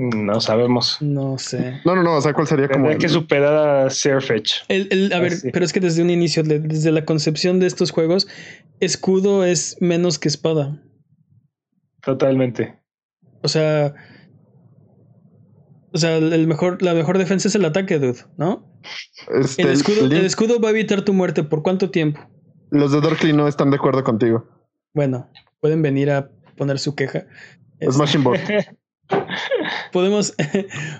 No sabemos. No sé. No, no, no. O sea, ¿cuál sería como. Hay que superar a Surfetch. El, a ver, pero es que desde un inicio, desde la concepción de estos juegos, escudo es menos que espada. Totalmente. O sea. O sea, el mejor, la mejor defensa es el ataque, dude, ¿no? Este, el, escudo, el, escudo va a evitar tu muerte. ¿Por cuánto tiempo? Los de Darkly no están de acuerdo contigo. Bueno, pueden venir a poner su queja. Smashing Board. [LAUGHS] podemos,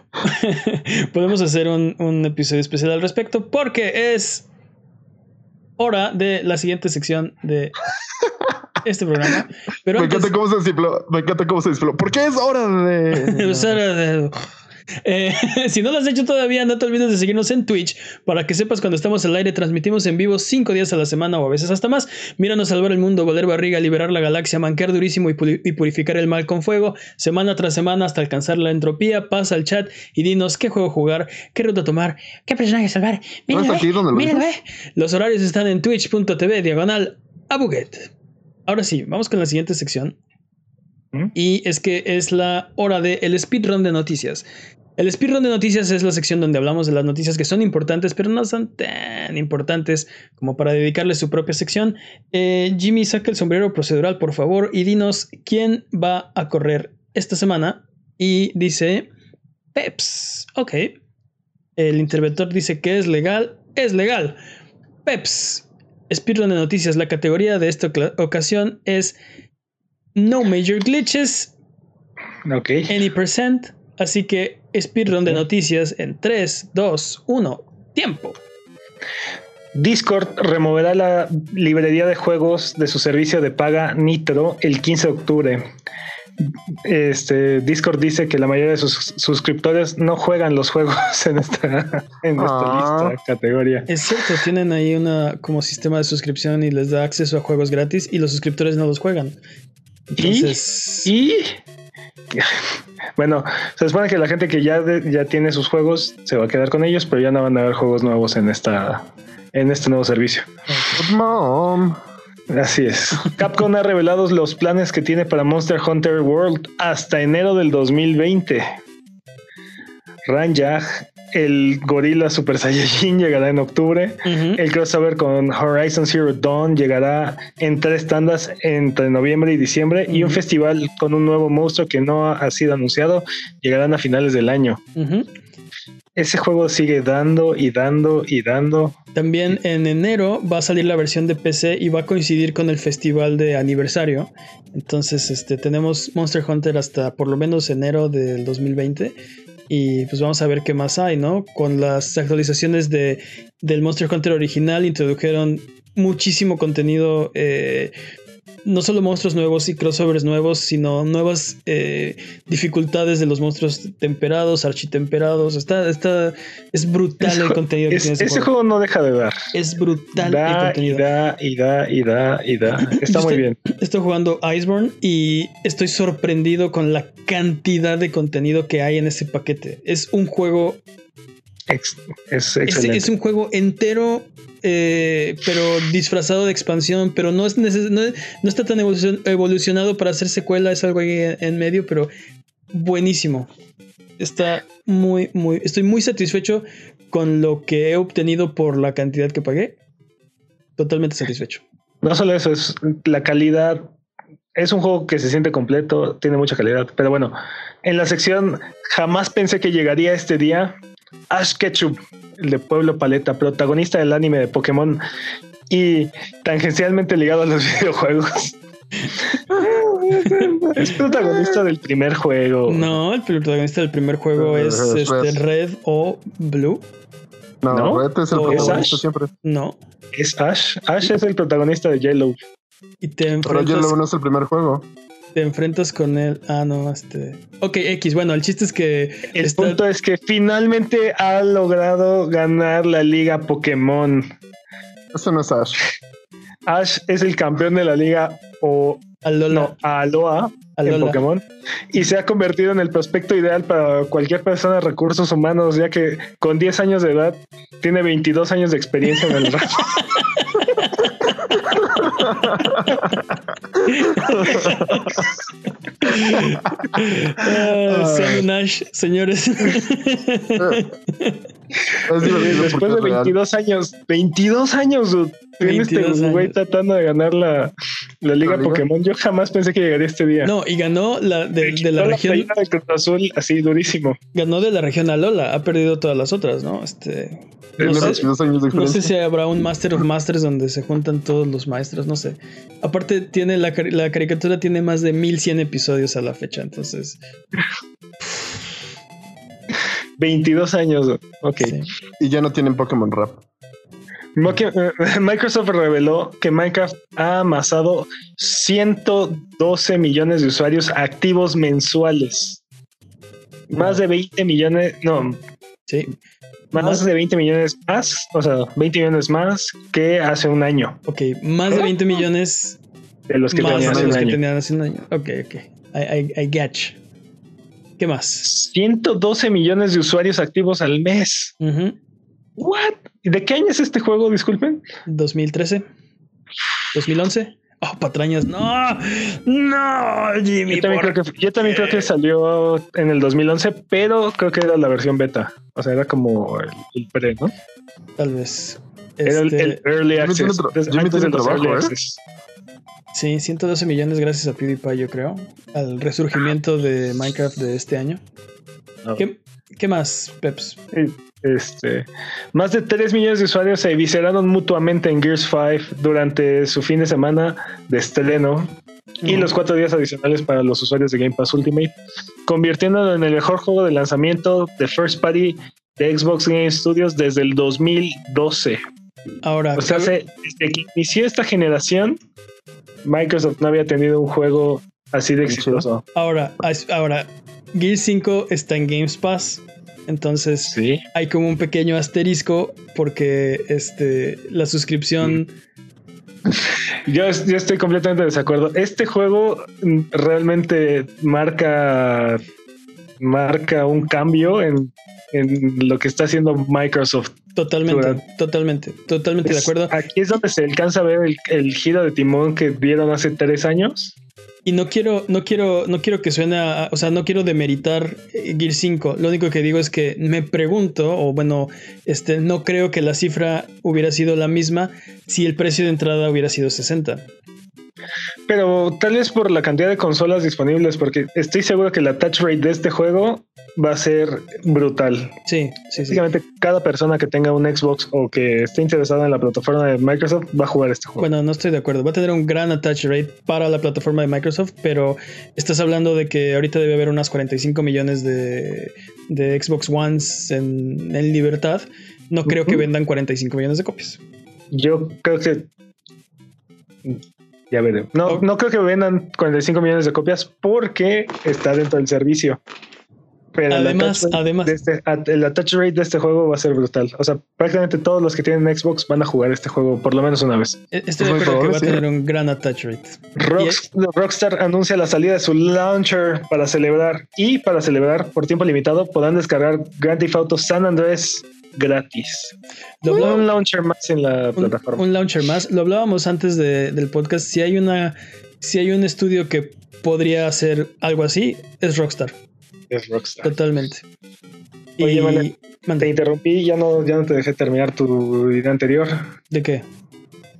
[LAUGHS] podemos hacer un, episodio especial al respecto porque es hora de la siguiente sección de este programa. [LAUGHS] Pero me, encanta cómo se me encanta cómo se ¿Por qué es hora de... es hora de... Eh, [LAUGHS] si no lo has hecho todavía, no te olvides de seguirnos en Twitch para que sepas cuando estamos al aire. Transmitimos en vivo cinco días a la semana o a veces hasta más. Míranos salvar el mundo, valer barriga, liberar la galaxia, manquear durísimo y, purificar el mal con fuego, semana tras semana hasta alcanzar la entropía. Pasa al chat y dinos qué juego jugar, qué ruta tomar, qué personaje salvar. Míralo, eh. Los horarios están en twitch.tv diagonal a Buget. Ahora sí, vamos con la siguiente sección. ¿Mm? Y es que es la hora de el speedrun de noticias. El speedrun de noticias es la sección donde hablamos de las noticias que son importantes, pero no son tan importantes como para dedicarle su propia sección. Eh, Jimmy, saca el sombrero procedural, por favor, y dinos quién va a correr esta semana. Y dice Peps. Ok. El interventor dice que es legal. Es legal. Peps. Speedrun de noticias. La categoría de esta ocasión es No Major Glitches. Ok. Any percent. Así que speedrun de noticias en 3, 2, 1, tiempo. Discord removerá la librería de juegos de su servicio de paga Nitro el 15 de octubre. Este Discord dice que la mayoría de sus suscriptores no juegan los juegos [LAUGHS] en esta, en ah. lista categoría. Es cierto, tienen ahí una como sistema de suscripción y les da acceso a juegos gratis y los suscriptores no los juegan. Entonces... ¿Y? [LAUGHS] Bueno, se supone que la gente que ya, ya tiene sus juegos se va a quedar con ellos, pero ya no van a haber juegos nuevos en esta en este nuevo servicio. Mom. Así es. Capcom ha revelado los planes que tiene para Monster Hunter World hasta enero del 2020. Ranjag el Gorilla Super Saiyajin [LAUGHS] llegará en octubre. El crossover con Horizon Zero Dawn llegará en tres tandas entre noviembre y diciembre. Y un festival con un nuevo monstruo que no ha sido anunciado llegarán a finales del año. Ese juego sigue dando y dando y dando. También en enero va a salir la versión de PC y va a coincidir con el festival de aniversario. Entonces, este, tenemos Monster Hunter hasta por lo menos enero del 2020 y pues vamos a ver qué más hay, ¿no? Con las actualizaciones de, del Monster Hunter original introdujeron muchísimo contenido eh, no solo monstruos nuevos y crossovers nuevos, sino nuevas eh, dificultades de los monstruos temperados, architemperados. Está, está, es brutal el contenido que tiene ese, juego. no deja de dar. Es brutal el contenido. Y da, y da, y da, y da. Está muy bien. Estoy jugando Iceborne y estoy sorprendido con la cantidad de contenido que hay en ese paquete. Es un juego es, es, un juego entero, eh, pero disfrazado de expansión, pero no, es no, está tan evolucionado para hacer secuela, es algo ahí en medio, pero buenísimo. Está muy, muy, estoy muy satisfecho con lo que he obtenido por la cantidad que pagué. Totalmente satisfecho. No solo eso, es la calidad. Es un juego que se siente completo, tiene mucha calidad, pero bueno, en la sección jamás pensé que llegaría este día Ash Ketchum, el de Pueblo Paleta, protagonista del anime de Pokémon y tangencialmente ligado a los [LAUGHS] videojuegos. [LAUGHS] es protagonista del primer juego. No, el protagonista del primer juego es, este, Red o Blue. No, Red es el protagonista siempre. No. Es Ash. Ash es el protagonista de Yellow. Y te enfrentas... Pero Yellow no es el primer juego te enfrentas con él. Ah, no, este. Ok, X. Bueno, el chiste es que. El punto es que finalmente ha logrado ganar la liga Pokémon. Eso no es Ash. Ash es el campeón de la liga o. Alola. No, Aloha, en Pokémon. Y se ha convertido en el prospecto ideal para cualquier persona de recursos humanos, ya que con 10 años de edad tiene 22 años de experiencia en el [LAUGHS] ah, Nash, señores. Después de 22 años, 22 años, tiene este güey tratando de ganar la, la Liga Pokémon. Yo jamás pensé que llegaría este día. No, y ganó la de, la región. Azul así durísimo. Ganó de la región Alola, ha perdido todas las otras, ¿no? Este. No, sé, si habrá un Master of Masters donde se juntan todos los maestros, no sé. Aparte, tiene la, la caricatura tiene más de 1100 episodios a la fecha, entonces. 22 años, ok. Y ya no tienen Pokémon Rap. [LAUGHS] Microsoft reveló que Minecraft ha amasado 112 millones de usuarios activos mensuales. Más de 20 millones, no. Sí. Más, de 20 millones más, o sea, 20 millones más que hace un año. Ok, más de 20 millones de los que, tenían, hace un año. Ok, ok. I, I, get ¿Qué más? 112 millones de usuarios activos al mes. What? ¿De qué año es este juego? Disculpen. 2013. 2011. Oh, patrañas. No, no, Jimmy. Yo también, creo que, yo también creo que salió en el 2011, pero creo que era la versión beta. O sea, era como el, pre, ¿no? Tal vez. Era el, este, early access. Antes del early ¿eh? Sí, 112 millones gracias a PewDiePie, yo creo. Al resurgimiento de Minecraft de este año. ¿Qué, más, Peps? Este, más de 3 millones de usuarios se visceraron mutuamente en Gears 5 durante su fin de semana de estreno y los cuatro días adicionales para los usuarios de Game Pass Ultimate, convirtiéndolo en el mejor juego de lanzamiento de First Party de Xbox Game Studios desde el 2012. Ahora, o sea, desde que inició esta generación, Microsoft no había tenido un juego así de exitoso. Ahora, ahora, Gear 5 está en Games Pass. Entonces hay como un pequeño asterisco porque este, la suscripción... [LAUGHS] Yo, estoy completamente de desacuerdo. Este juego realmente marca, marca un cambio en, lo que está haciendo Microsoft. Totalmente, totalmente, totalmente de acuerdo. Aquí es donde se alcanza a ver el, el, giro de timón que dieron hace tres años. Y no quiero, no quiero, no quiero que suene a, o sea, no quiero demeritar eh, Gear 5. Lo único que digo es que me pregunto, o bueno, este, no creo que la cifra hubiera sido la misma si el precio de entrada hubiera sido 60. Pero tal vez por la cantidad de consolas disponibles, porque estoy seguro que la touch rate de este juego va a ser brutal. Sí, sí, Básicamente cada persona que tenga un Xbox o que esté interesada en la plataforma de Microsoft va a jugar este juego. Bueno, no estoy de acuerdo. Va a tener un gran attach rate para la plataforma de Microsoft, pero estás hablando de que ahorita debe haber unas 45 millones de, Xbox Ones en, libertad. No creo que vendan 45 millones de copias. Yo creo que Ya veré. No, Oh. no creo que vendan 45 millones de copias porque está dentro del servicio. Pero el Además, attach rate además. de este- el attach rate de este juego va a ser brutal. O sea, prácticamente todos los que tienen Xbox van a jugar este juego por lo menos una vez. E- Estoy Es de acuerdo que va a tener un gran attach rate. Rockstar anuncia la salida de su launcher para celebrar y para celebrar por tiempo limitado podrán descargar Grand Theft Auto San Andrés gratis. Lo hablaba- Un launcher más en la plataforma. un launcher más. Lo hablábamos antes de- del podcast. Si hay una, si hay un estudio que podría hacer algo así, es Rockstar. Es Rockstar. Totalmente. Y Oye, Manuel, Te interrumpí, ya no, ya no te dejé terminar tu idea anterior. ¿de qué?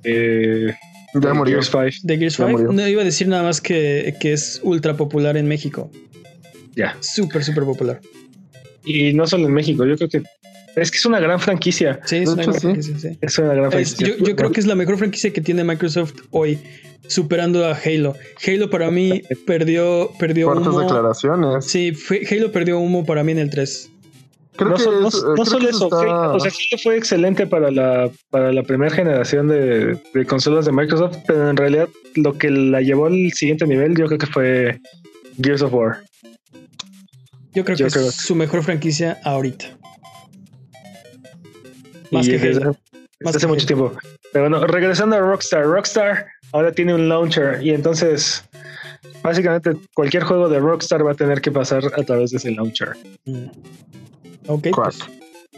Eh, Ya murió. Gears 5. ¿De Gears Ya 5? murió. No iba a decir nada más que, que es ultra popular en México. Ya. Súper, súper popular. Y no solo en México, yo creo que es que es una gran franquicia. Sí, es una hecho, gran franquicia, sí. Es una gran Es- franquicia. yo, yo creo que es la mejor franquicia que tiene Microsoft hoy, superando a Halo. Halo para mí perdió, perdió Fuertes humo. declaraciones. Sí, fue- Halo perdió humo para mí en el 3. Creo no, que so- no- es- no creo solo que eso, está- Halo- o sea, Halo fue excelente para la, para la primera generación de, de consolas de Microsoft, pero en realidad lo que la llevó al siguiente nivel yo creo que fue Gears of War. Yo creo Yo que creo- es su mejor franquicia ahorita. Más Y que desde- Halo. desde Más hace que mucho tiempo. Pero bueno, regresando a Rockstar, Rockstar ahora tiene un launcher y entonces básicamente cualquier juego de Rockstar va a tener que pasar a través de ese launcher. Mm. Ok, pues,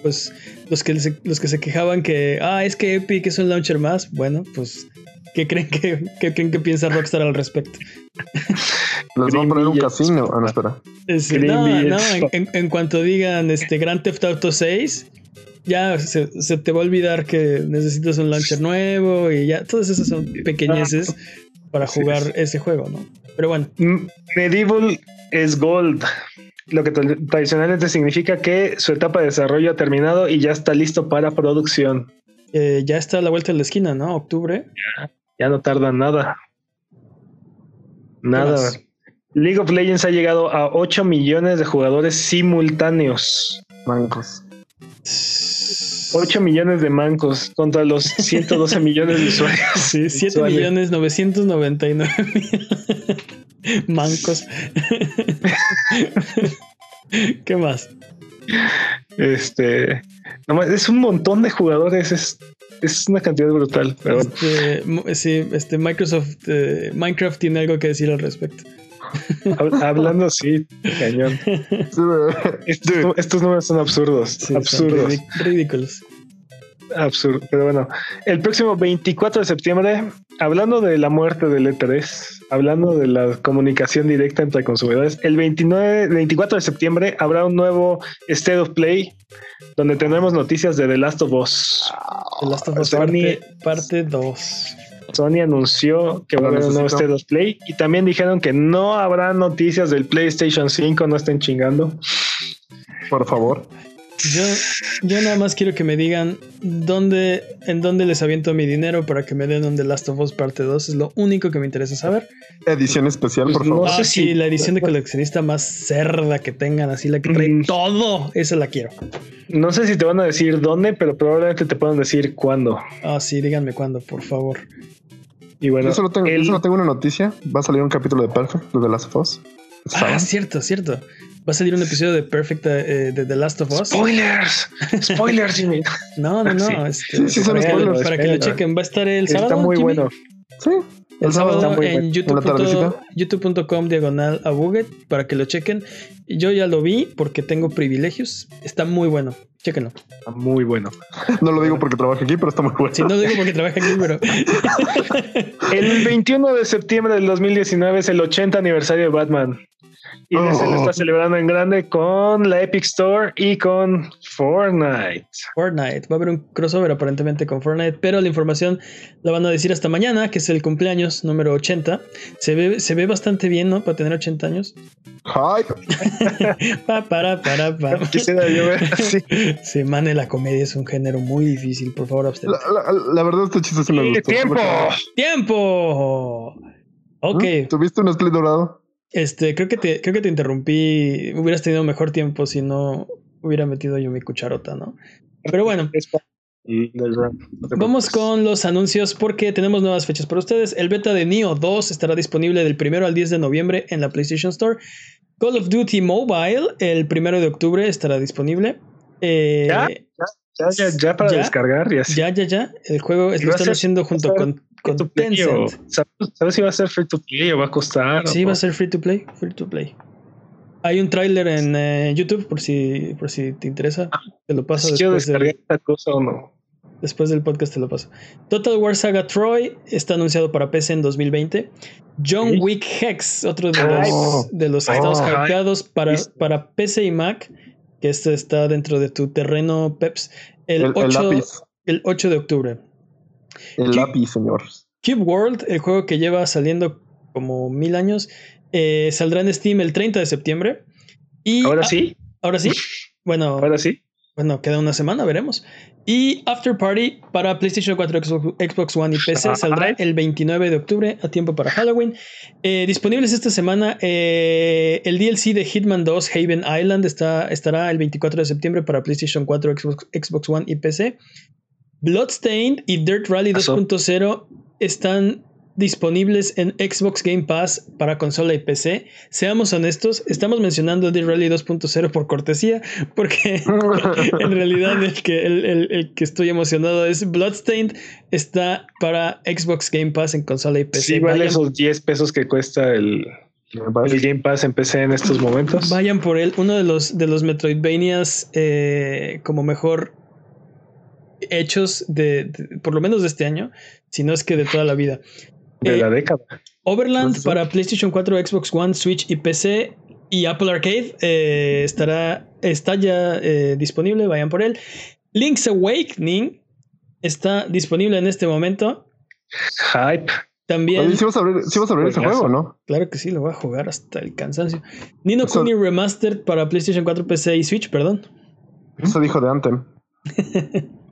pues los, que se, los que se quejaban que, ah, es que Epic es un launcher más, bueno, pues, ¿qué creen que, qué creen que piensa Rockstar al respecto? [LAUGHS] Les van a poner un casino. Ah, no, espera. Es- Green no, no, en, en- en cuanto digan este Grand Theft Auto 6, ya se, se te va a olvidar que necesitas un launcher nuevo y ya, todas esas son pequeñeces para jugar sí. ese juego, ¿no? Pero bueno, Medieval es Gold, lo que tra- tradicionalmente significa que su etapa de desarrollo ha terminado y ya está listo para producción. eh, ya está a la vuelta de la esquina, ¿no? Octubre. Ya no tarda nada. Nada. League of Legends ha llegado a 8 millones de jugadores simultáneos. Mancos. 8 millones de mancos contra los 112 [LAUGHS] millones de usuarios. Sí, 7 Usuarios. millones 999 [LAUGHS] mil mancos. [LAUGHS] ¿Qué más? Este, nomás, es un montón de jugadores, es, es una cantidad brutal. Pero. Este, sí, este Microsoft, eh, Minecraft tiene algo que decir al respecto. Hab- hablando sí, cañón. Estos, números son absurdos, Sí, son absurdos, ridic- ridículos. absurdos. Pero bueno, el próximo 24 de septiembre, hablando de la muerte del E3, hablando de la comunicación directa entre consumidores, el 29, 24 de septiembre habrá un nuevo State of Play donde tendremos noticias de The Last of Us. The Last of Us Sony- parte 2. Sony anunció que va a haber un nuevo. State of Play y también dijeron que no habrá noticias del PlayStation 5, no estén chingando. Por favor. Yo, yo nada más quiero que me digan dónde, en dónde les aviento mi dinero para que me den un The Last of Us parte 2. Es lo único que me interesa saber. Edición especial, Pues por no favor. sé Ah, sí, si- la edición de coleccionista más cerda que tengan, así la que trae Mm. todo. Esa la quiero. No sé si te van a decir dónde, pero probablemente te puedan decir cuándo. Ah, sí, díganme cuándo, por favor. Y bueno, yo, solo tengo, yo solo tengo una noticia. Va a salir un capítulo de Perfect, de The Last of Us. [LAUGHS] Ah, cierto, cierto. Va a salir un episodio de Perfect eh, de The Last of Us. spoilers, [LAUGHS] spoilers, Jimmy. No, no, no. Sí. este, Sí, son spoilers. para que lo chequen. Va a estar el sábado. Está muy Jimmy? bueno. Sí. El sábado bueno. en youtube youtube.com diagonal a Buget para que lo chequen. Yo ya lo vi porque tengo privilegios. Está muy bueno. Chéquenlo. Está muy bueno. [LAUGHS] No lo digo porque trabajo aquí, pero está muy bueno. Si no lo digo porque trabaja aquí, pero [LAUGHS] El 21 de septiembre del 2019 es el 80 aniversario de Batman. Y Oh. se lo está celebrando en grande con la Epic Store y con Fortnite. Fortnite. Va a haber un crossover aparentemente con Fortnite, pero la información la van a decir hasta mañana, que es el cumpleaños número 80. Se ve, se ve bastante bien, ¿no? Para tener 80 años. Hype. [LAUGHS] Pa, para, para, pa. Quisiera yo ver así. [LAUGHS] Sí, mane, la comedia es un género muy difícil. Por favor, La, abstente. la- la verdad, este chiste sí me gustó. ¡Tiempo! ¡Tiempo! Ok. ¿Mm? ¿Tuviste un split dorado? Este, creo que te, creo que te interrumpí. Hubieras tenido mejor tiempo si no hubiera metido yo mi cucharota, ¿no? Pero bueno, Vamos con los anuncios porque tenemos nuevas fechas para ustedes. El beta de Neo 2 estará disponible del 1 al 10 de noviembre en la PlayStation Store. Call of Duty Mobile el 1 de octubre estará disponible. Eh, ¿Ya? Ya, ya, ya para ¿Ya? descargar y así. ya, ya, ya. El juego ¿Y lo están haciendo junto con, con Free to play o- Tencent. ¿sabes, sabes si va a ser free to play o va a costar? Sí, va a ser free to play. Free to play. Hay un tráiler en eh, YouTube por si, por si te interesa. Te lo paso Si después del- descargar esta cosa o no. Después del podcast te lo paso. Total War Saga Troy está anunciado para PC en 2020. John Sí. Wick Hex, otro de los, de los ay, estados ay. hypeados para, para PC y Mac, que este está dentro de tu terreno, Peps, el, El, el 8, lápiz. el 8 de octubre. El ¿Qué? lápiz, señor. Cube World, el juego que lleva saliendo como mil años, eh, saldrá en Steam el 30 de septiembre. Y Ahora ah, sí, Ahora sí. Bueno, ahora sí. bueno, queda una semana, veremos. Y After Party para PlayStation 4, Xbox, One y PC saldrá el 29 de octubre a tiempo para Halloween. Eh, disponibles esta semana eh, el DLC de Hitman 2 Haven Island está, estará el 24 de septiembre para PlayStation 4, Xbox, Xbox One y PC. Bloodstained y Dirt Rally Pasó. 2.0 están disponibles en Xbox Game Pass para consola y PC. Seamos honestos, estamos mencionando Dirt Rally 2.0 por cortesía, porque [LAUGHS] en realidad el que, el, el- el que estoy emocionado es Bloodstained. Está para Xbox Game Pass en consola y PC. Sí, vale vayan, esos 10 pesos que cuesta el Game Pass en PC en estos momentos. vayan por él. Uno de los, de los Metroidvanias eh, como mejor hechos de, de- por lo menos de este año, si no es que de toda la vida. de Eh, la década. Overland para PlayStation 4, Xbox One, Switch y PC y Apple Arcade eh, estará está ya eh, disponible, vayan por él. Link's Awakening está disponible en este momento. Hype. También, ¿sí vas a abrir, sí vas a abrir ese juego, ¿no? claro que sí, lo voy a jugar hasta el cansancio. Nino Kuni Remastered para PlayStation 4, PC y Switch, perdón. Eso dijo de Anthem. [LAUGHS]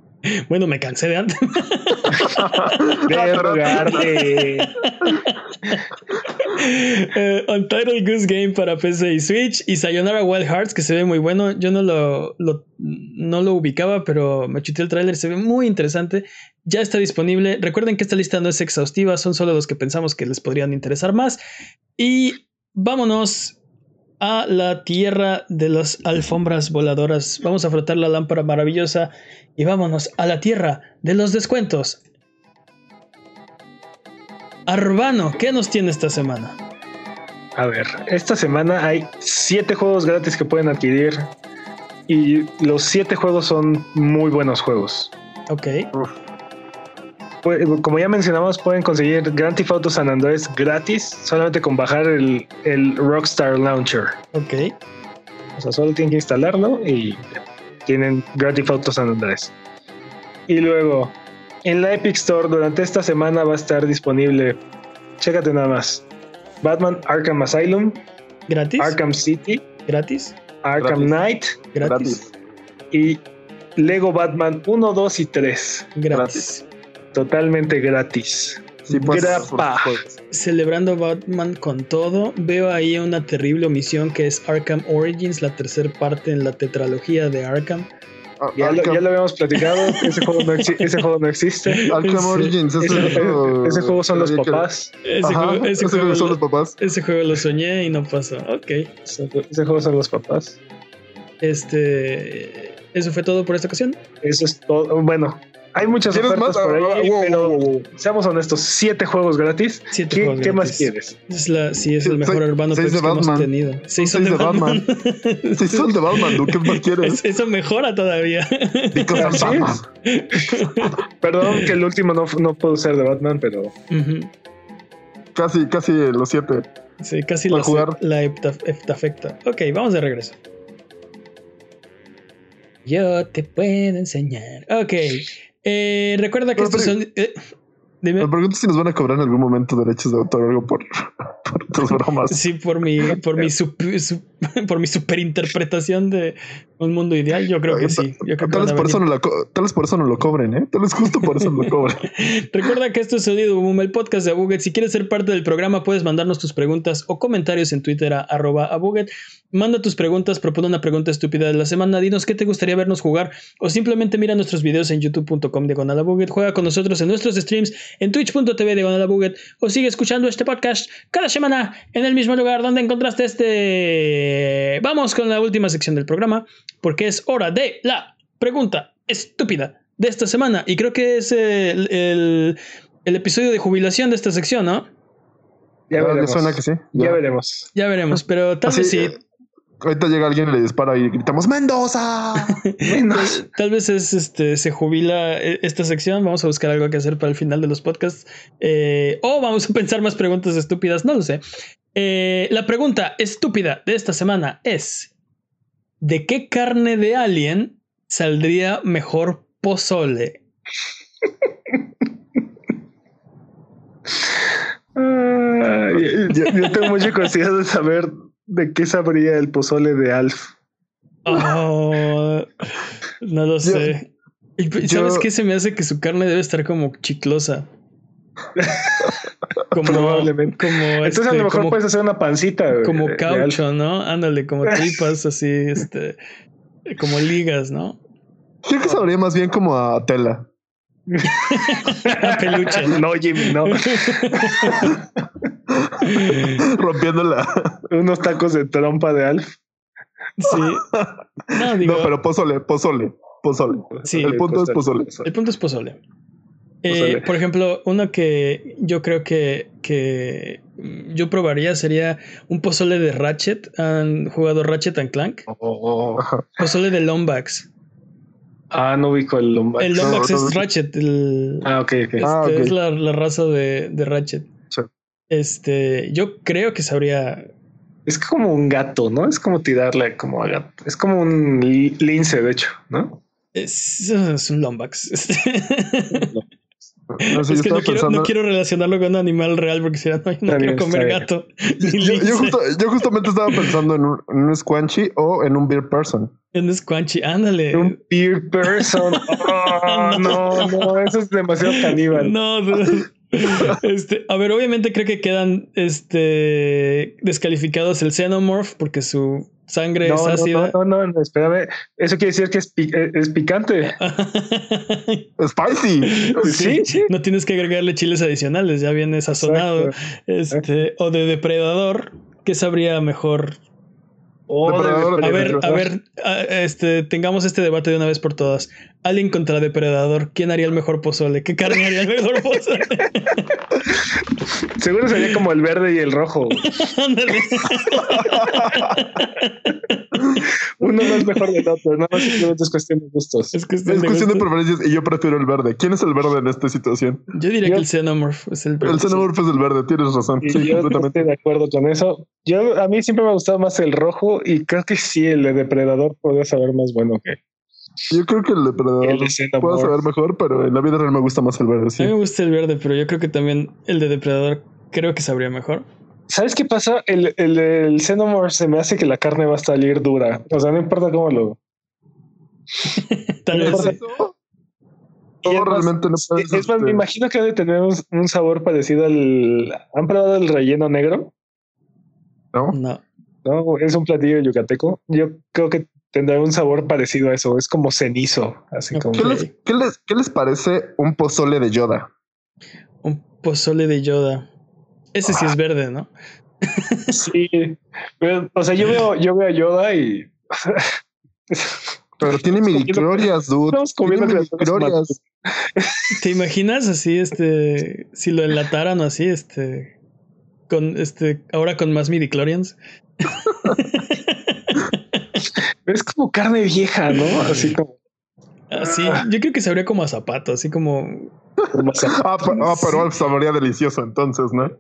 Bueno, me cansé de antes. [LAUGHS] De rogarte. Eh, Untitled Goose Game para PC y Switch y Sayonara Wild Hearts que se ve muy bueno. Yo no lo, lo- no lo ubicaba, pero me chuté el tráiler, se ve muy interesante. Ya está disponible. Recuerden que esta lista no es exhaustiva, son solo los que pensamos que les podrían interesar más. Y vámonos a la tierra de las alfombras voladoras. Vamos a frotar la lámpara maravillosa y vámonos a la tierra de los descuentos. Arbano, ¿qué nos tiene esta semana? A ver, esta semana hay siete juegos gratis que pueden adquirir. Y los siete juegos son muy buenos juegos. Ok, Como ya mencionamos, pueden conseguir Grand Theft Auto San Andrés gratis solamente con bajar el, el Rockstar Launcher. ok. O sea, solo tienen que instalarlo y tienen Grand Theft Auto San Andrés. Y luego, en la Epic Store durante esta semana va a estar disponible, chécate nada más, Batman Arkham Asylum, ¿Gratis? Arkham City, ¿Gratis? Arkham Gratis. Knight ¿Gratis? Gratis. y Lego Batman 1, 2 y 3. Gratis. Totalmente gratis. Sí, pues. Grapa. Celebrando Batman con todo, veo ahí una terrible omisión que es Arkham Origins, la tercera parte en la tetralogía de Arkham. ah, Ya, lo, Arkham- ya lo habíamos platicado, ese juego no, exi- ese juego no existe. [LAUGHS] Arkham. Origins. Ese, Ese, juego- ese juego son los papás. Ese, Ajá, juego, ese ese juego juego son lo- los papás. ese juego lo soñé y no pasó. Ok. Ese ese juego son los papás. Este. Eso fue todo por esta ocasión. Eso es todo. Bueno, hay muchas ¿Quieres ofertas más? por ahí, Ah, wow, pero wow, wow. seamos honestos, siete juegos gratis. Siete ¿Qué, juegos qué más quieres? Es la, sí, es el mejor seis- urbano seis Peps de que hemos Batman. tenido. Seis Seis son de de Batman. [LAUGHS] Sí, son de Batman, ¿tú qué más [LAUGHS] quieres? Es- Eso mejora todavía. [LAUGHS] Batman. Perdón que el último no, no pudo ser de Batman, pero. Casi, casi los siete. Sí, casi la, jugar. la hepta- heptafecta. Ok, vamos de regreso. Yo te puedo enseñar. Ok. Eh, recuerda que estos son. eh, dime. Me pregunto si nos van a cobrar en algún momento derechos de autor o algo por, [LAUGHS] por tus bromas. Sí, por mi, por mi, sup- su- por mi superinterpretación de un mundo ideal, yo creo que sí. Yo creo que Tal vez, por eso no la co- tal vez por eso no lo cobren, ¿eh? Tal vez justo por eso no lo cobren. [LAUGHS] [LAUGHS] Recuerda que esto es Sonido Boom, el podcast de Abuget. Si quieres ser parte del programa, puedes mandarnos tus preguntas o comentarios en Twitter a arroba Abuget. Manda tus preguntas, propone una pregunta estúpida de la semana, dinos qué te gustaría vernos jugar o simplemente mira nuestros videos en youtube.com diagonal juega con nosotros en nuestros streams en twitch.tv diagonal o sigue escuchando este podcast cada semana en el mismo lugar donde encontraste este. Vamos con la última sección del programa porque es hora de la pregunta estúpida de esta semana y creo que es el, episodio de jubilación de esta sección, ¿no? Ya veremos. Suena que sí. Ya, veremos. Ya veremos, pero tal vez sí. Ahorita llega alguien y le dispara y gritamos ¡Mendoza! [LAUGHS] Tal vez es este se jubila eh, esta sección. Vamos a buscar algo que hacer para el final de los podcasts. Eh, o vamos a pensar más preguntas estúpidas. No lo sé. Eh, la pregunta estúpida de esta semana es: ¿De qué carne de alien saldría mejor pozole? [LAUGHS] yo, tengo mucha curiosidad de saber ¿De qué sabría el pozole de Alf? Oh, no lo sé. ¿Sabes qué? Se me hace que su carne debe estar como chiclosa. [LAUGHS] Como, Probablemente. Entonces a lo este, mejor puedes hacer una pancita. Como caucho, ¿no? Ándale, como [LAUGHS] tripas así, este, como ligas, ¿no? Creo que sabría más bien como a tela. [LAUGHS] a peluche. No, Jimmy, no. [LAUGHS] Rompiéndola. [LAUGHS] Unos tacos de trompa de Alf. Sí. No, pero pozole, pozole, pozole. Sí, el punto es pozole. El punto es pozole. Eh, por ejemplo, uno que yo creo que, que yo probaría sería un pozole de Ratchet. ¿Han jugado Ratchet and Clank? Oh. Pozole de Lombax. Ah, no ubico el Lombax. El Lombax es Ratchet. ah, ok, este, ah, Es la, la raza de, de Ratchet. Este, yo creo que sabría. Es como un gato, ¿no? Es como tirarle como a gato. Es como un lince, de hecho, ¿no? Es, un lombax. [LAUGHS] No, es que no quiero, no quiero, relacionarlo con un animal real porque si no, no quiero comer gato. Yo, justamente estaba pensando en un, en un, squanchy o en un beer person. En un squanchy, ándale. Un beer person. [LAUGHS] Oh, no, no, eso es demasiado caníbal. No, [LAUGHS] este, a ver, obviamente creo que quedan este, descalificados el Xenomorph porque su sangre es ácida. No, no, no, espérame. Eso quiere decir que es, eh, es picante. [LAUGHS] Spicy. Sí, sí, No tienes que agregarle chiles adicionales, ya viene sazonado. Este, o de depredador, ¿qué sabría mejor a ver, a ver, este, tengamos este debate de una vez por todas. Alien contra Depredador. ¿Quién haría el mejor pozole? ¿Qué carne haría el mejor pozole? [LAUGHS] Seguro sería como el verde y el rojo. [LAUGHS] [LAUGHS] Uno no es mejor del otro, no, simplemente es cuestión de gustos. Es cuestión, de, preferencias y yo prefiero el verde. ¿Quién es el verde en esta situación? Yo diría que el Xenomorph es el verde. El Xenomorph es el verde, tienes razón. Sí, yo estoy de acuerdo con eso. Yo, a mí siempre me ha gustado más el rojo y creo que sí, el de depredador podría saber más bueno que. Yo creo que el depredador puede saber mejor, pero en la vida real me gusta más el verde. A mí me gusta el verde, pero yo creo que también el de depredador creo que sabría mejor. ¿Sabes qué pasa? El, el, el Xenomorph se me hace que la carne va a salir dura. O sea, no importa cómo lo. [LAUGHS] Tal vez. realmente no Es más, me este imagino que debe tener un, sabor parecido al. ¿Han probado el relleno negro? No. No. No, es un platillo yucateco. Yo creo que tendrá un sabor parecido a eso. Es como cenizo, así como. ¿Qué les, qué, les, ¿Qué les parece un pozole de Yoda? Un pozole de Yoda. Ese sí es ah. verde, ¿no? sí. o sea, yo veo, yo veo a Yoda y. [LAUGHS] Pero tiene [LAUGHS] midichlorias, dude. Estamos comiendo midichlorias. ¿Te imaginas así, este, si lo enlataran así, este, con, este, ahora con más midichlorians? Es como carne vieja, ¿no? Así como. Así, ah, yo creo que sabría como a zapato, así como. ah, ah, pero Alf sabría delicioso entonces, ¿no?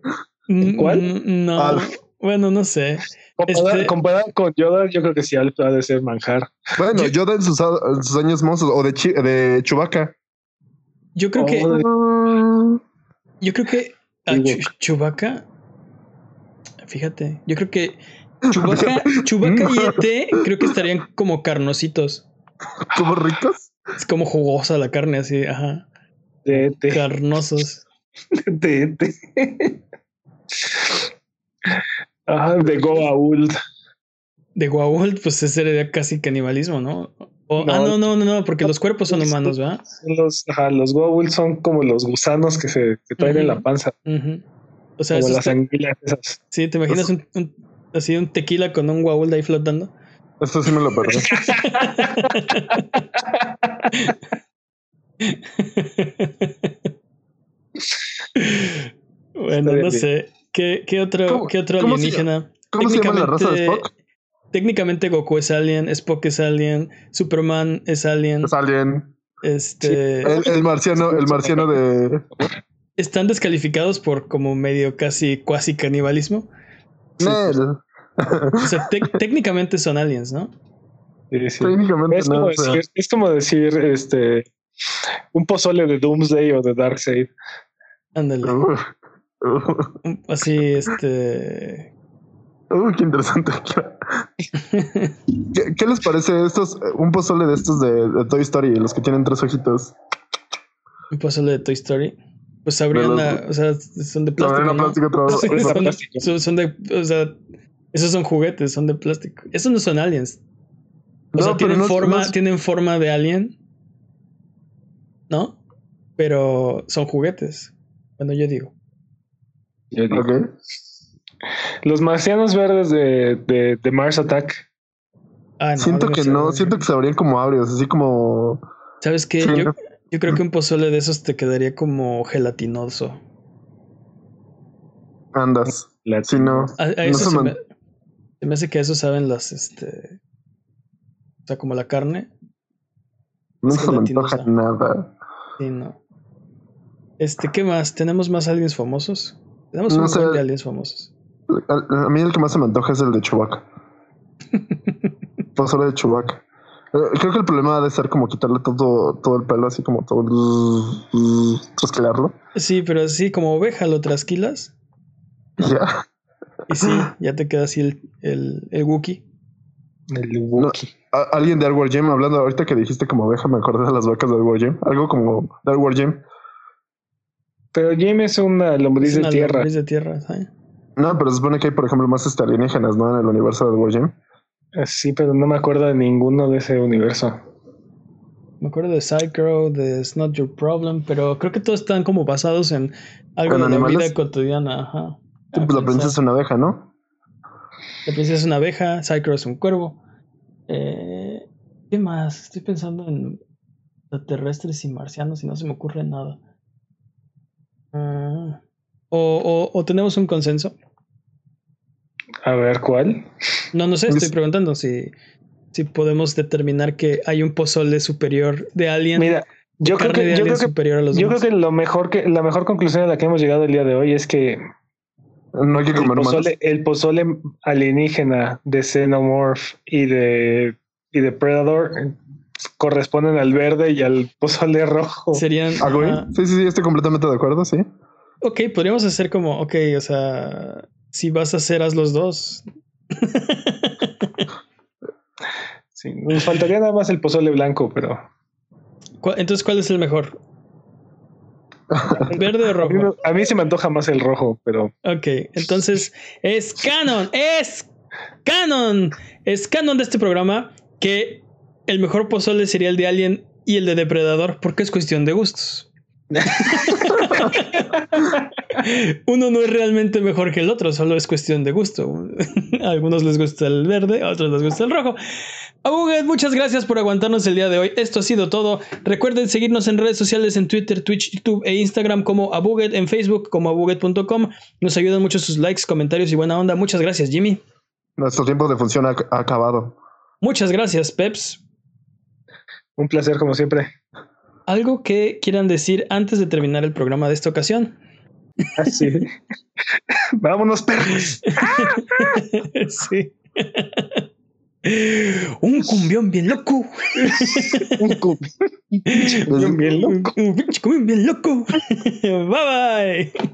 Mm, ¿Cuál? Mm, no. Bueno, no sé. Comparado, este con Yoda, yo creo que sí, Alf ha de ser manjar. Bueno, Yoda en sus, años mozos, o de, de Chewbacca. Yo creo que. Oh. Yo creo que a Chewbacca. Fíjate, yo creo que Chewbacca, [LAUGHS] Chewbacca y ET creo que estarían como carnositos. ¿Como ricos? Es como jugosa la carne, así, ajá. De Carnosos. [LAUGHS] De Ah, de Goa'uld. de Goa'uld, pues ese sería casi canibalismo, ¿no? O- ah, no, no, no, no, porque los cuerpos son humanos, ¿verdad? Los, ajá, los Goa'uld son como los gusanos que se que traen en la panza. O sea, como las está- anguilas esas. sí, ¿te imaginas un, un- así un tequila con un Goa'uld ahí flotando? Esto sí me lo perdí. [LAUGHS] bueno, no sé. ¿Qué, qué otro, ¿Cómo- qué otro alienígena? ¿Cómo se llama la raza de Spock? Técnicamente Goku es alien, Spock es alien, Superman es alien. Es alguien. Este El, el marciano, el marciano de. están descalificados por como medio casi cuasi canibalismo. Nel. O sea, tec- [LAUGHS] técnicamente son aliens, ¿no? Sí, sí. Técnicamente Es no. como, o sea, decir, es como decir este un pozole de Doomsday o de Darkseid. Ándale. uh, uh, Así, este. uh, qué interesante. ¿Qué, qué les parece estos? Un pozole de estos de, de Toy Story, los que tienen tres ojitos. Un pozole de Toy Story. Pues sabrían, los- a- o sea, son de La plástico. ¿no? plástico otra vez. Sí, de son, plástico. son- son de, o sea, esos son juguetes, son de plástico. Esos no son aliens. O No, sea, tienen no forma, no es- tienen forma de alien, ¿no? Pero son juguetes. Bueno, yo digo. Yo digo. Ok. Los marcianos verdes de, de, de Mars Attack. Ah, no, siento que no, siento que se abrían como abrios, así como. ¿Sabes qué? Sí, yo, no. Yo creo que un pozole de esos te quedaría como gelatinoso. Andas. Si no. A, a No eso se me, se me hace que a eso saben las, este... O sea, como la carne. No se me antoja nada. Sí, no. Este, ¿qué más? ¿Tenemos más aliens famosos? Tenemos No un sé. de aliens famosos. A, a mí el que más se me antoja es el de Chewbacca. [LAUGHS] Pozole de Chewbacca. Eh, Creo que el problema ha de ser como quitarle todo, todo el pelo, así como todo. Trasquilarlo. Sí, pero así como oveja lo trasquilas. Y ya. Y sí, ya te queda así el, el, el Wookiee. El Wookiee. Alguien de War Gym, hablando ahorita que dijiste como oveja, me acordé de las vacas de War Gym. Algo como de War Gym. Pero Jim es una lombriz Es de una tierra. lombriz de tierra, ¿sabes? No, pero se supone que hay, por ejemplo, más alienígenas, ¿no? En el universo de War Gym. Eh, Sí, pero no me acuerdo de ninguno de ese universo. Me acuerdo de Psycho, de It's Not Your Problem, pero creo que todos están como basados en algo ¿En de la animales? vida cotidiana. Ajá. Sí, Ah, pues la princesa es una abeja, ¿no? La princesa es una abeja, Psycho es un cuervo. Eh, ¿Qué más? Estoy pensando en extraterrestres y marcianos y no se me ocurre nada. Ah, o, o- o tenemos un consenso. A ver, ¿cuál? No, no sé, estoy Pues- preguntando si, si podemos determinar que hay un pozole superior de alien. Mira, yo creo que, yo creo que, superior a los yo creo que lo mejor que, la mejor conclusión a la que hemos llegado el día de hoy es que No hay que el comer humanos. pozole, el pozole alienígena de Xenomorph y de, y de Predator corresponden al verde y al pozole rojo. Serían. Ajá. Sí, sí, sí, estoy completamente de acuerdo, sí. Ok, podríamos hacer como, ok, o sea, si vas a hacer, haz los dos. Sí, nos faltaría nada más el pozole blanco, pero ¿Cuál- Entonces, ¿cuál es el mejor? ¿Verde o [LAUGHS] a mí, me- rojo? a mí se me antoja más el rojo, pero Ok, entonces es canon, es canon, es canon de este programa que el mejor pozole sería el de Alien y el de Depredador porque es cuestión de gustos. [LAUGHS] Uno no es realmente mejor que el otro, solo es cuestión de gusto. [LAUGHS] A algunos les gusta el verde, a otros les gusta el rojo. Abuget, muchas gracias por aguantarnos el día de hoy. Esto ha sido todo. Recuerden seguirnos en redes sociales en Twitter, Twitch, YouTube e Instagram como Abuget, en Facebook como abuget.com. Nos ayudan mucho sus likes, comentarios y buena onda. Muchas gracias, Jimmy. Nuestro tiempo de función ha, ha acabado. Muchas gracias, Peps. un placer como siempre. ¿Algo que quieran decir antes de terminar el programa de esta ocasión? Así. [LAUGHS] Vámonos, perros. [LAUGHS] sí. Un cumbión bien loco. [LAUGHS] Un cu- un cumbión bien loco. Un cumbión bien loco. bye bye.